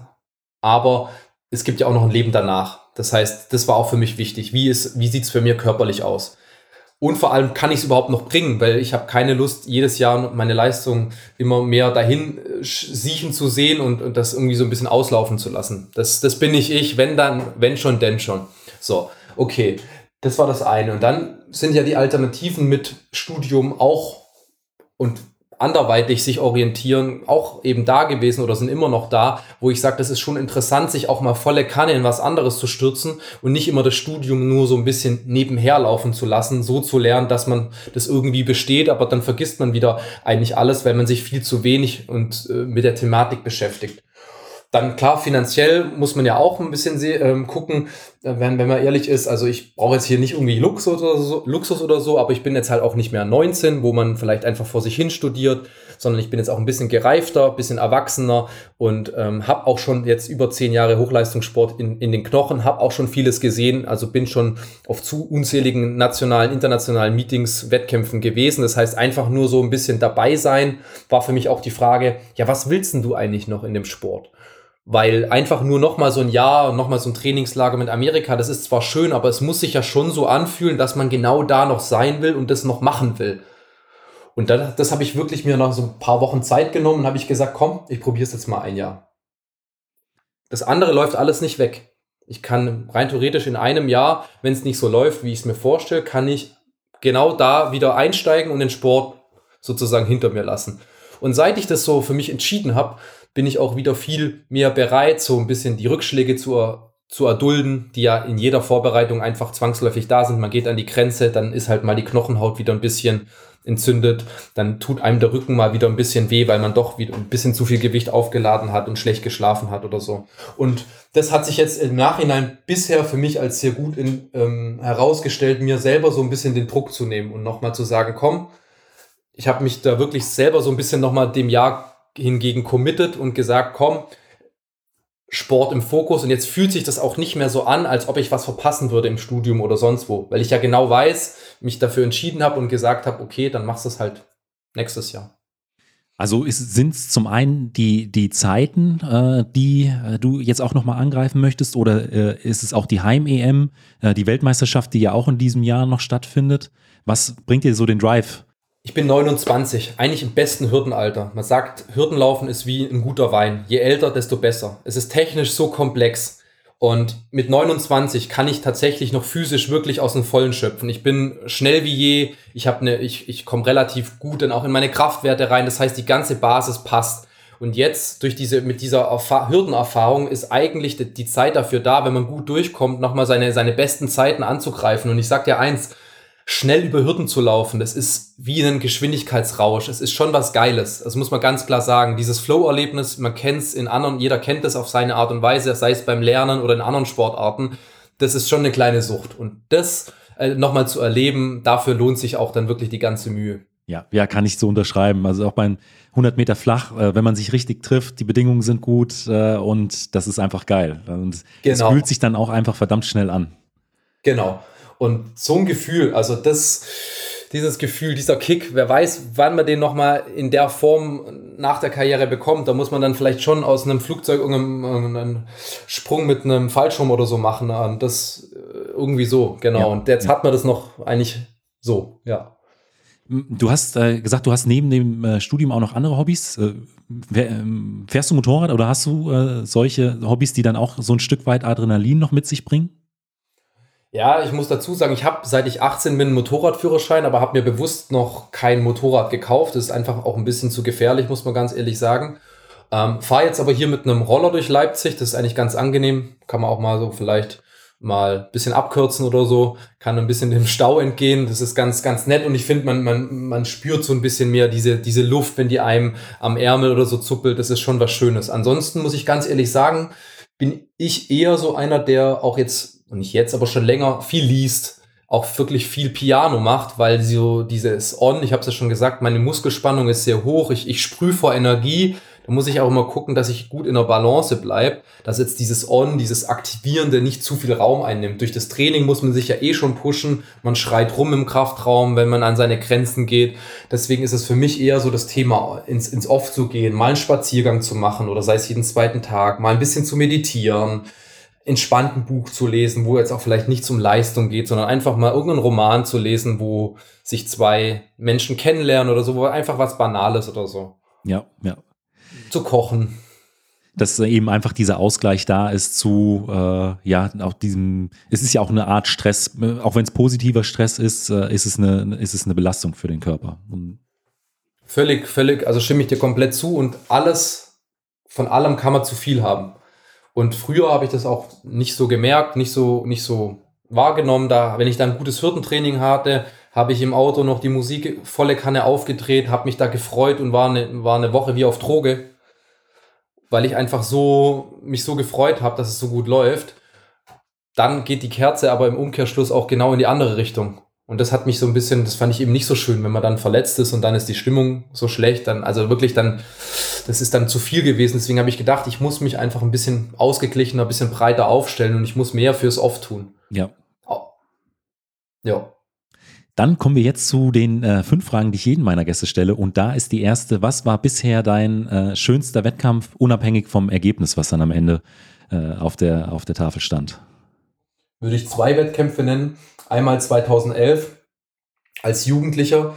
[SPEAKER 2] Aber es gibt ja auch noch ein Leben danach. Das heißt, das war auch für mich wichtig. Wie, wie sieht es für mir körperlich aus? Und vor allem kann ich es überhaupt noch bringen, weil ich habe keine Lust, jedes Jahr meine Leistung immer mehr dahin äh, siechen zu sehen und, und das irgendwie so ein bisschen auslaufen zu lassen. Das, das bin nicht ich, wenn dann, wenn schon, denn schon. So, okay, das war das eine. Und dann sind ja die Alternativen mit Studium auch und anderweitig sich orientieren, auch eben da gewesen oder sind immer noch da, wo ich sage, das ist schon interessant, sich auch mal volle Kanne in was anderes zu stürzen und nicht immer das Studium nur so ein bisschen nebenher laufen zu lassen, so zu lernen, dass man das irgendwie besteht, aber dann vergisst man wieder eigentlich alles, weil man sich viel zu wenig und äh, mit der Thematik beschäftigt. Dann klar, finanziell muss man ja auch ein bisschen ähm, gucken, äh, wenn, wenn man ehrlich ist. Also ich brauche jetzt hier nicht irgendwie Luxus oder, so, Luxus oder so, aber ich bin jetzt halt auch nicht mehr 19, wo man vielleicht einfach vor sich hin studiert, sondern ich bin jetzt auch ein bisschen gereifter, bisschen erwachsener und ähm, habe auch schon jetzt über zehn Jahre Hochleistungssport in, in den Knochen, habe auch schon vieles gesehen, also bin schon auf zu unzähligen nationalen, internationalen Meetings, Wettkämpfen gewesen. Das heißt, einfach nur so ein bisschen dabei sein, war für mich auch die Frage, ja, was willst denn du eigentlich noch in dem Sport? Weil einfach nur noch mal so ein Jahr, noch mal so ein Trainingslager mit Amerika, das ist zwar schön, aber es muss sich ja schon so anfühlen, dass man genau da noch sein will und das noch machen will. Und das, das habe ich wirklich mir nach so ein paar Wochen Zeit genommen und habe ich gesagt, komm, ich probiere es jetzt mal ein Jahr. Das andere läuft alles nicht weg. Ich kann rein theoretisch in einem Jahr, wenn es nicht so läuft, wie ich es mir vorstelle, kann ich genau da wieder einsteigen und den Sport sozusagen hinter mir lassen. Und seit ich das so für mich entschieden habe, bin ich auch wieder viel mehr bereit, so ein bisschen die Rückschläge zu, zu erdulden, die ja in jeder Vorbereitung einfach zwangsläufig da sind. Man geht an die Grenze, dann ist halt mal die Knochenhaut wieder ein bisschen entzündet, dann tut einem der Rücken mal wieder ein bisschen weh, weil man doch wieder ein bisschen zu viel Gewicht aufgeladen hat und schlecht geschlafen hat oder so. Und das hat sich jetzt im Nachhinein bisher für mich als sehr gut in, ähm, herausgestellt, mir selber so ein bisschen den Druck zu nehmen und nochmal zu sagen, komm, ich habe mich da wirklich selber so ein bisschen nochmal dem Jahr hingegen committed und gesagt, komm, Sport im Fokus und jetzt fühlt sich das auch nicht mehr so an, als ob ich was verpassen würde im Studium oder sonst wo, weil ich ja genau weiß, mich dafür entschieden habe und gesagt habe, okay, dann machst du es halt nächstes Jahr.
[SPEAKER 1] Also sind es zum einen die, die Zeiten, äh, die äh, du jetzt auch nochmal angreifen möchtest, oder äh, ist es auch die Heim-EM, äh, die Weltmeisterschaft, die ja auch in diesem Jahr noch stattfindet? Was bringt dir so den Drive,
[SPEAKER 2] ich bin 29, eigentlich im besten Hürdenalter. Man sagt, Hürdenlaufen ist wie ein guter Wein. Je älter, desto besser. Es ist technisch so komplex. Und mit 29 kann ich tatsächlich noch physisch wirklich aus dem Vollen schöpfen. Ich bin schnell wie je. Ich habe eine, ich, ich komme relativ gut dann auch in meine Kraftwerte rein. Das heißt, die ganze Basis passt. Und jetzt durch diese, mit dieser Erfa Hürdenerfahrung ist eigentlich die, die Zeit dafür da, wenn man gut durchkommt, nochmal seine, seine besten Zeiten anzugreifen. Und ich sag dir eins, schnell über Hürden zu laufen, das ist wie ein Geschwindigkeitsrausch. Es ist schon was Geiles. Das muss man ganz klar sagen. Dieses Flow-Erlebnis, man kennt es in anderen, jeder kennt es auf seine Art und Weise, sei es beim Lernen oder in anderen Sportarten. Das ist schon eine kleine Sucht. Und das äh, nochmal zu erleben, dafür lohnt sich auch dann wirklich die ganze Mühe.
[SPEAKER 1] Ja, ja, kann ich so unterschreiben. Also auch beim 100 Meter flach, äh, wenn man sich richtig trifft, die Bedingungen sind gut äh, und das ist einfach geil. Und genau. es fühlt sich dann auch einfach verdammt schnell an.
[SPEAKER 2] Genau. Und so ein Gefühl, also das, dieses Gefühl, dieser Kick, wer weiß, wann man den nochmal in der Form nach der Karriere bekommt. Da muss man dann vielleicht schon aus einem Flugzeug einen Sprung mit einem Fallschirm oder so machen. Und das äh, irgendwie so, genau. Ja. Und jetzt hat man das noch eigentlich so, ja.
[SPEAKER 1] Du hast äh, gesagt, du hast neben dem äh, Studium auch noch andere Hobbys. Äh, ähm, fährst du Motorrad oder hast du äh, solche Hobbys, die dann auch so ein Stück weit Adrenalin noch mit sich bringen?
[SPEAKER 2] Ja, ich muss dazu sagen, ich habe seit ich 18 bin einen Motorradführerschein, aber habe mir bewusst noch kein Motorrad gekauft. Das ist einfach auch ein bisschen zu gefährlich, muss man ganz ehrlich sagen. Ähm, Fahre jetzt aber hier mit einem Roller durch Leipzig. Das ist eigentlich ganz angenehm. Kann man auch mal so vielleicht mal bisschen abkürzen oder so. Kann ein bisschen dem Stau entgehen. Das ist ganz, ganz nett. Und ich finde, man, man, man spürt so ein bisschen mehr diese, diese Luft, wenn die einem am Ärmel oder so zuppelt. Das ist schon was Schönes. Ansonsten muss ich ganz ehrlich sagen, bin ich eher so einer, der auch jetzt und nicht jetzt, aber schon länger viel liest, auch wirklich viel Piano macht, weil so dieses On, ich habe es ja schon gesagt, meine Muskelspannung ist sehr hoch, ich, ich sprühe vor Energie, da muss ich auch immer gucken, dass ich gut in der Balance bleibe, dass jetzt dieses On, dieses Aktivierende nicht zu viel Raum einnimmt. Durch das Training muss man sich ja eh schon pushen, man schreit rum im Kraftraum, wenn man an seine Grenzen geht. Deswegen ist es für mich eher so das Thema, ins, ins Off zu gehen, mal einen Spaziergang zu machen oder sei es jeden zweiten Tag, mal ein bisschen zu meditieren, entspannten Buch zu lesen, wo jetzt auch vielleicht nicht um Leistung geht, sondern einfach mal irgendeinen Roman zu lesen, wo sich zwei Menschen kennenlernen oder so, wo einfach was Banales oder so.
[SPEAKER 1] Ja, ja.
[SPEAKER 2] Zu kochen.
[SPEAKER 1] Dass eben einfach dieser Ausgleich da ist zu, äh, ja, auch diesem, es ist ja auch eine Art Stress, auch wenn es positiver Stress ist, äh, ist, es eine, ist es eine Belastung für den Körper. Und
[SPEAKER 2] völlig, völlig, also stimme ich dir komplett zu und alles, von allem kann man zu viel haben. Und früher habe ich das auch nicht so gemerkt, nicht so, nicht so wahrgenommen. Da, wenn ich dann ein gutes Hürdentraining hatte, habe ich im Auto noch die Musik volle Kanne aufgedreht, habe mich da gefreut und war eine, war eine Woche wie auf Droge, weil ich einfach so mich so gefreut habe, dass es so gut läuft. Dann geht die Kerze aber im Umkehrschluss auch genau in die andere Richtung. Und das hat mich so ein bisschen, das fand ich eben nicht so schön, wenn man dann verletzt ist und dann ist die Stimmung so schlecht, dann, also wirklich dann, das ist dann zu viel gewesen. Deswegen habe ich gedacht, ich muss mich einfach ein bisschen ausgeglichener, ein bisschen breiter aufstellen und ich muss mehr fürs Off tun.
[SPEAKER 1] Ja.
[SPEAKER 2] Ja.
[SPEAKER 1] Dann kommen wir jetzt zu den äh, fünf Fragen, die ich jedem meiner Gäste stelle. Und da ist die erste, was war bisher dein äh, schönster Wettkampf, unabhängig vom Ergebnis, was dann am Ende äh, auf, der, auf der Tafel stand?
[SPEAKER 2] Würde ich zwei Wettkämpfe nennen. Einmal 2011 als Jugendlicher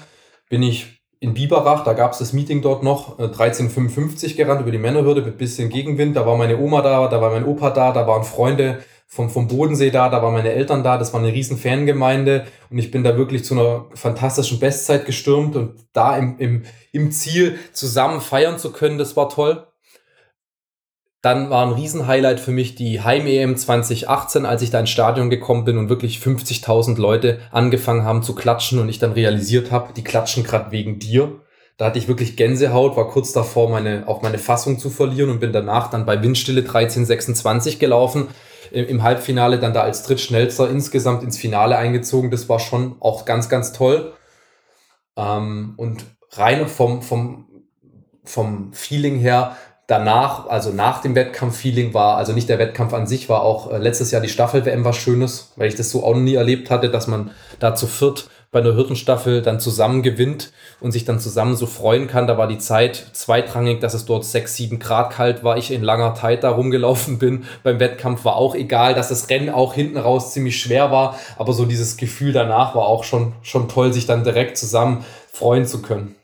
[SPEAKER 2] bin ich in Biberach, da gab es das Meeting dort noch, 1355 äh, gerannt über die Männerhürde mit bisschen Gegenwind. Da war meine Oma da, da war mein Opa da, da waren Freunde vom, vom Bodensee da, da waren meine Eltern da, das war eine riesen Fangemeinde und ich bin da wirklich zu einer fantastischen Bestzeit gestürmt und da im, im, im Ziel zusammen feiern zu können, das war toll. Dann war ein Riesenhighlight für mich die Heim-EM 2018, als ich da ins Stadion gekommen bin und wirklich 50.000 Leute angefangen haben zu klatschen und ich dann realisiert habe, die klatschen gerade wegen dir. Da hatte ich wirklich Gänsehaut, war kurz davor, meine, auch meine Fassung zu verlieren und bin danach dann bei Windstille 1326 gelaufen. Im Halbfinale dann da als drittschnellster insgesamt ins Finale eingezogen. Das war schon auch ganz, ganz toll. Ähm, und rein vom, vom, vom Feeling her danach, also nach dem Wettkampf-Feeling war, also nicht der Wettkampf an sich, war auch äh, letztes Jahr die Staffel-WM was Schönes, weil ich das so auch nie erlebt hatte, dass man da zu viert bei einer Hürdenstaffel dann zusammen gewinnt und sich dann zusammen so freuen kann. Da war die Zeit zweitrangig, dass es dort sechs, sieben Grad kalt war, ich in langer Zeit da rumgelaufen bin. Beim Wettkampf war auch egal, dass das Rennen auch hinten raus ziemlich schwer war, aber so dieses Gefühl danach war auch schon, schon toll, sich dann direkt zusammen freuen zu können.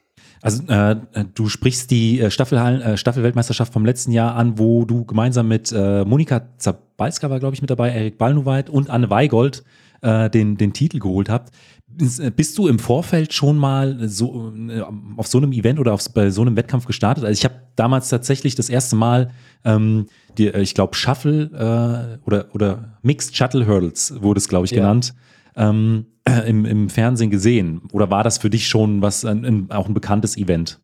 [SPEAKER 1] Also äh, du sprichst die äh, äh, Staffelweltmeisterschaft vom letzten Jahr an, wo du gemeinsam mit äh, Monika Zabalska war, glaube ich, mit dabei, Erik Ballnuweit und Anne Weigold äh, den, den Titel geholt habt. Äh, bist du im Vorfeld schon mal so äh, auf so einem Event oder auf, bei so einem Wettkampf gestartet? Also ich habe damals tatsächlich das erste Mal ähm, die, äh, ich glaube, Shuffle äh, oder, oder Mixed Shuttle Hurdles wurde es, glaube ich, ja. genannt ähm, äh, im, im Fernsehen gesehen? Oder war das für dich schon was ein, ein, auch ein bekanntes Event?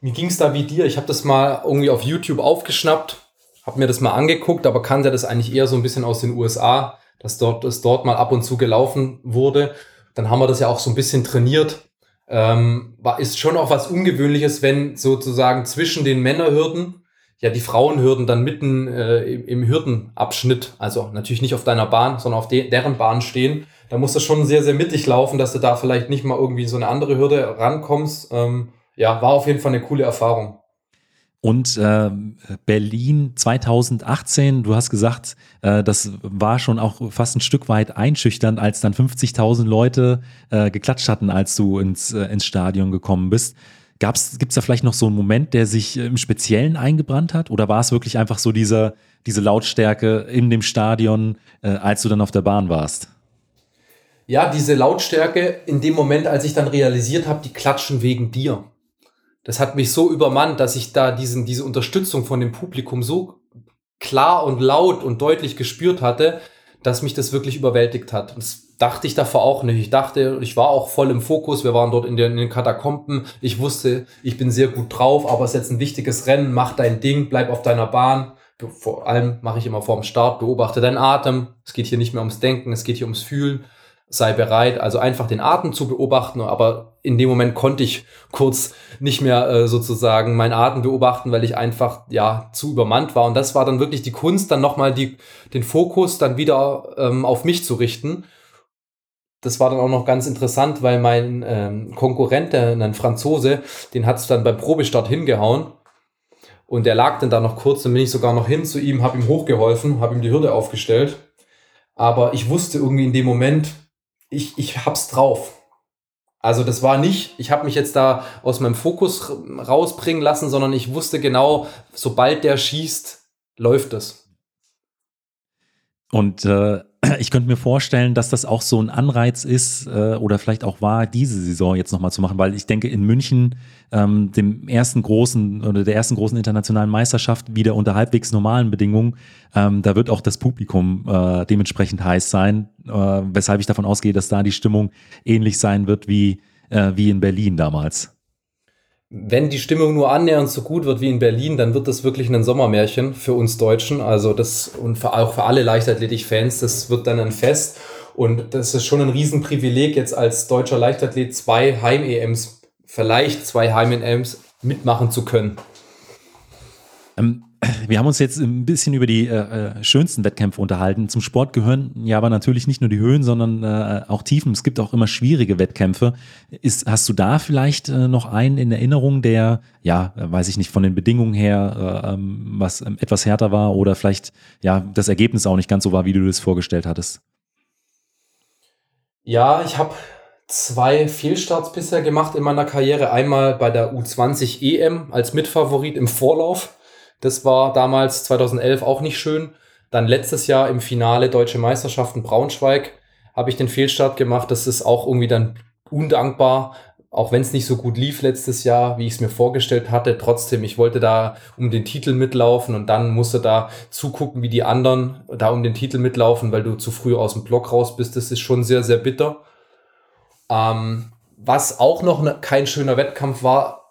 [SPEAKER 2] Mir ging es da wie dir. Ich habe das mal irgendwie auf YouTube aufgeschnappt, habe mir das mal angeguckt, aber kannte das eigentlich eher so ein bisschen aus den USA, dass dort, dass dort mal ab und zu gelaufen wurde. Dann haben wir das ja auch so ein bisschen trainiert. Ähm, war, ist schon auch was Ungewöhnliches, wenn sozusagen zwischen den Männerhürden ja die Frauenhürden dann mitten äh, im, Hürdenabschnitt, also natürlich nicht auf deiner Bahn, sondern auf de deren Bahn stehen. Da musst du schon sehr, sehr mittig laufen, dass du da vielleicht nicht mal irgendwie so eine andere Hürde rankommst. Ähm, ja, war auf jeden Fall eine coole Erfahrung.
[SPEAKER 1] Und äh, Berlin 2018, du hast gesagt, äh, das war schon auch fast ein Stück weit einschüchternd, als dann 50.000 Leute äh, geklatscht hatten, als du ins, äh, ins Stadion gekommen bist. Gibt es da vielleicht noch so einen Moment, der sich äh, im Speziellen eingebrannt hat? Oder war es wirklich einfach so diese, diese Lautstärke in dem Stadion, äh, als du dann auf der Bahn warst?
[SPEAKER 2] Ja, diese Lautstärke in dem Moment, als ich dann realisiert habe, die klatschen wegen dir. Das hat mich so übermannt, dass ich da diesen, diese Unterstützung von dem Publikum so klar und laut und deutlich gespürt hatte, dass mich das wirklich überwältigt hat. Das dachte ich davor auch nicht. Ich dachte, ich war auch voll im Fokus. Wir waren dort in den, in den Katakomben. Ich wusste, ich bin sehr gut drauf, aber es ist jetzt ein wichtiges Rennen. Mach dein Ding, bleib auf deiner Bahn. Vor allem mache ich immer vorm Start, beobachte deinen Atem. Es geht hier nicht mehr ums Denken, es geht hier ums Fühlen. sei bereit, also einfach den Atem zu beobachten, aber in dem Moment konnte ich kurz nicht mehr äh, sozusagen meinen Atem beobachten, weil ich einfach ja zu übermannt war und das war dann wirklich die Kunst, dann nochmal den Fokus dann wieder ähm, auf mich zu richten. Das war dann auch noch ganz interessant, weil mein ähm, Konkurrent, der, ein Franzose, den hat es dann beim Probestart hingehauen und der lag dann da noch kurz, dann bin ich sogar noch hin zu ihm, habe ihm hochgeholfen, habe ihm die Hürde aufgestellt. Aber ich wusste irgendwie in dem Moment, ich, ich hab's drauf. Also das war nicht, ich habe mich jetzt da aus meinem Fokus rausbringen lassen, sondern ich wusste genau, sobald der schießt, läuft es.
[SPEAKER 1] Und äh, ich könnte mir vorstellen, dass das auch so ein Anreiz ist äh, oder vielleicht auch war, diese Saison jetzt nochmal zu machen, weil ich denke, in München, ähm, dem ersten großen oder der ersten großen internationalen Meisterschaft, wieder unter halbwegs normalen Bedingungen, ähm, da wird auch das Publikum äh, dementsprechend heiß sein, äh, weshalb ich davon ausgehe, dass da die Stimmung ähnlich sein wird wie, äh, wie in Berlin damals
[SPEAKER 2] wenn die Stimmung nur annähernd so gut wird wie in Berlin, dann wird das wirklich ein Sommermärchen für uns Deutschen. Also das und für, auch für alle Leichtathletik-Fans, das wird dann ein Fest. Und das ist schon ein Riesenprivileg, jetzt als deutscher Leichtathlet zwei Heim-EMs, vielleicht zwei Heim-EMs mitmachen zu können.
[SPEAKER 1] Ähm, wir haben uns jetzt ein bisschen über die äh, äh, schönsten Wettkämpfe unterhalten. Zum Sport gehören ja aber natürlich nicht nur die Höhen, sondern äh, auch Tiefen. Es gibt auch immer schwierige Wettkämpfe. Ist, hast du da vielleicht äh, noch einen in Erinnerung, der, ja, weiß ich nicht, von den Bedingungen her äh, ähm, was ähm, etwas härter war oder vielleicht ja das Ergebnis auch nicht ganz so war, wie du das vorgestellt hattest?
[SPEAKER 2] Ja, ich habe zwei Fehlstarts bisher gemacht in meiner Karriere. Einmal bei der U20 EM als Mitfavorit im Vorlauf das war damals 2011 auch nicht schön. Dann letztes Jahr im Finale Deutsche Meisterschaften Braunschweig habe ich den Fehlstart gemacht. Das ist auch irgendwie dann undankbar, auch wenn es nicht so gut lief letztes Jahr, wie ich es mir vorgestellt hatte. Trotzdem, ich wollte da um den Titel mitlaufen und dann musste da zugucken, wie die anderen da um den Titel mitlaufen, weil du zu früh aus dem Block raus bist. Das ist schon sehr, sehr bitter. Ähm, was auch noch ne, kein schöner Wettkampf war,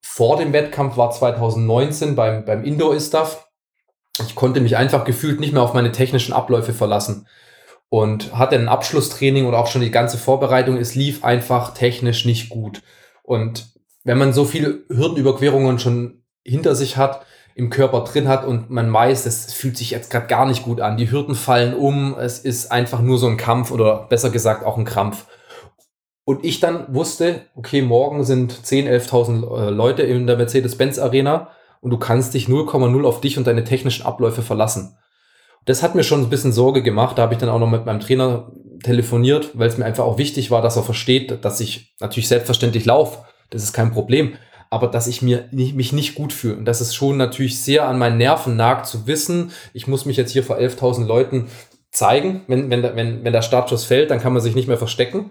[SPEAKER 2] vor dem Wettkampf war 2019 beim, beim Indoor-Istaf. Ich konnte mich einfach gefühlt nicht mehr auf meine technischen Abläufe verlassen und hatte ein Abschlusstraining und auch schon die ganze Vorbereitung. Es lief einfach technisch nicht gut. Und wenn man so viele Hürdenüberquerungen schon hinter sich hat, im Körper drin hat und man weiß, es fühlt sich jetzt gerade gar nicht gut an. Die Hürden fallen um, es ist einfach nur so ein Kampf oder besser gesagt auch ein Krampf. Und ich dann wusste, okay, morgen sind 10.000, 11.000 äh, Leute in der Mercedes-Benz Arena und du kannst dich 0,0 auf dich und deine technischen Abläufe verlassen. Das hat mir schon ein bisschen Sorge gemacht. Da habe ich dann auch noch mit meinem Trainer telefoniert, weil es mir einfach auch wichtig war, dass er versteht, dass ich natürlich selbstverständlich laufe. Das ist kein Problem. Aber dass ich mir mich nicht gut fühle. Und das ist schon natürlich sehr an meinen Nerven nagt zu wissen, ich muss mich jetzt hier vor 11.000 Leuten zeigen. Wenn, wenn, wenn, wenn der Startschuss fällt, dann kann man sich nicht mehr verstecken.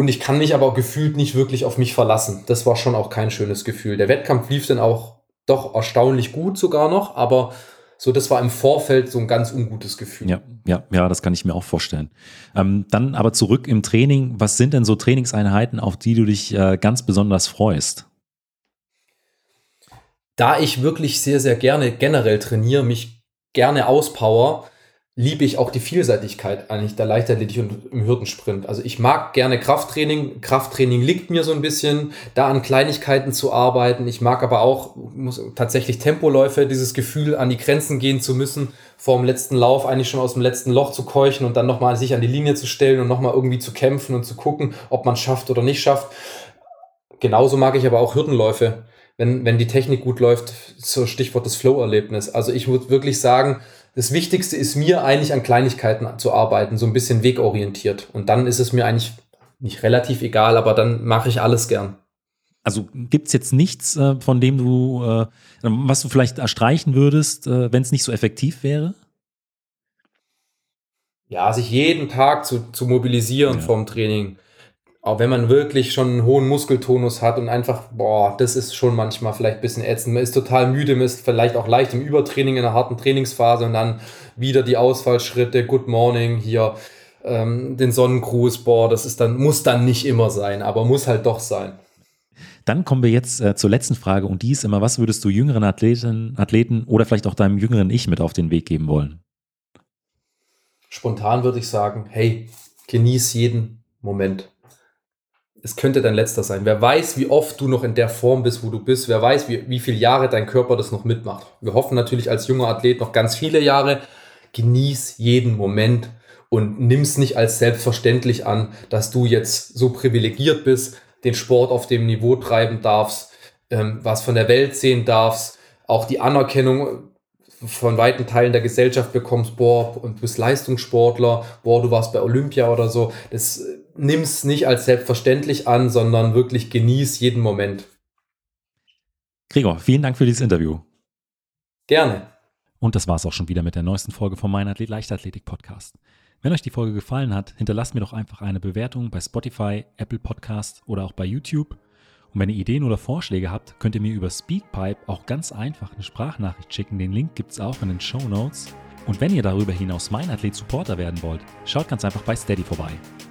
[SPEAKER 2] Und ich kann mich aber auch gefühlt nicht wirklich auf mich verlassen. Das war schon auch kein schönes Gefühl. Der Wettkampf lief dann auch doch erstaunlich gut sogar noch, aber so, das war im Vorfeld so ein ganz ungutes Gefühl.
[SPEAKER 1] Ja, ja, ja, das kann ich mir auch vorstellen. Ähm, dann aber zurück im Training. Was sind denn so Trainingseinheiten, auf die du dich äh, ganz besonders freust?
[SPEAKER 2] Da ich wirklich sehr, sehr gerne generell trainiere, mich gerne auspower, liebe ich auch die Vielseitigkeit eigentlich der Leichtathletik und im Hürdensprint. Also ich mag gerne Krafttraining. Krafttraining liegt mir so ein bisschen, da an Kleinigkeiten zu arbeiten. Ich mag aber auch muss tatsächlich Tempoläufe, dieses Gefühl, an die Grenzen gehen zu müssen, vor dem letzten Lauf eigentlich schon aus dem letzten Loch zu keuchen und dann nochmal sich an die Linie zu stellen und nochmal irgendwie zu kämpfen und zu gucken, ob man schafft oder nicht schafft. Genauso mag ich aber auch Hürdenläufe, wenn, wenn die Technik gut läuft, so Stichwort das Flow-Erlebnis. Also ich würde wirklich sagen, das Wichtigste ist mir eigentlich an Kleinigkeiten zu arbeiten, so ein bisschen wegorientiert. Und dann ist es mir eigentlich nicht relativ egal, aber dann mache ich alles gern.
[SPEAKER 1] Also gibt es jetzt nichts, äh, von dem du, äh, was du vielleicht erstreichen würdest, äh, wenn es nicht so effektiv wäre?
[SPEAKER 2] Ja, sich jeden Tag zu, zu mobilisieren ja. vom Training auch wenn man wirklich schon einen hohen Muskeltonus hat und einfach, boah, das ist schon manchmal vielleicht ein bisschen ätzend. Man ist total müde, man ist vielleicht auch leicht im Übertraining, in einer harten Trainingsphase und dann wieder die Ausfallschritte, Good Morning, hier ähm, den Sonnengruß, boah, das ist dann, muss dann nicht immer sein, aber muss halt doch sein.
[SPEAKER 1] Dann kommen wir jetzt äh, zur letzten Frage und die ist immer, was würdest du jüngeren Athleten, Athleten oder vielleicht auch deinem jüngeren Ich mit auf den Weg geben wollen?
[SPEAKER 2] Spontan würde ich sagen, hey, Genieß jeden Moment. Es könnte dein letzter sein. Wer weiß, wie oft du noch in der Form bist, wo du bist. Wer weiß, wie, wie viele Jahre dein Körper das noch mitmacht. Wir hoffen natürlich als junger Athlet noch ganz viele Jahre. Genieß jeden Moment und nimm es nicht als selbstverständlich an, dass du jetzt so privilegiert bist, den Sport auf dem Niveau treiben darfst, ähm, was von der Welt sehen darfst, auch die Anerkennung von weiten Teilen der Gesellschaft bekommst, boah, und bist Leistungssportler, boah, du warst bei Olympia oder so. Das äh, nimm's nicht als selbstverständlich an, sondern wirklich genieß jeden Moment.
[SPEAKER 1] Gregor, vielen Dank für dieses Interview.
[SPEAKER 2] Gerne.
[SPEAKER 1] Und das war es auch schon wieder mit der neuesten Folge vom Mein Athlet Leichtathletik Podcast. Wenn euch die Folge gefallen hat, hinterlasst mir doch einfach eine Bewertung bei Spotify, Apple Podcast oder auch bei YouTube. Und wenn ihr Ideen oder Vorschläge habt, könnt ihr mir über Speakpipe auch ganz einfach eine Sprachnachricht schicken. Den Link gibt es auch in den Show Notes. Und wenn ihr darüber hinaus mein Athlet Supporter werden wollt, schaut ganz einfach bei Steady vorbei.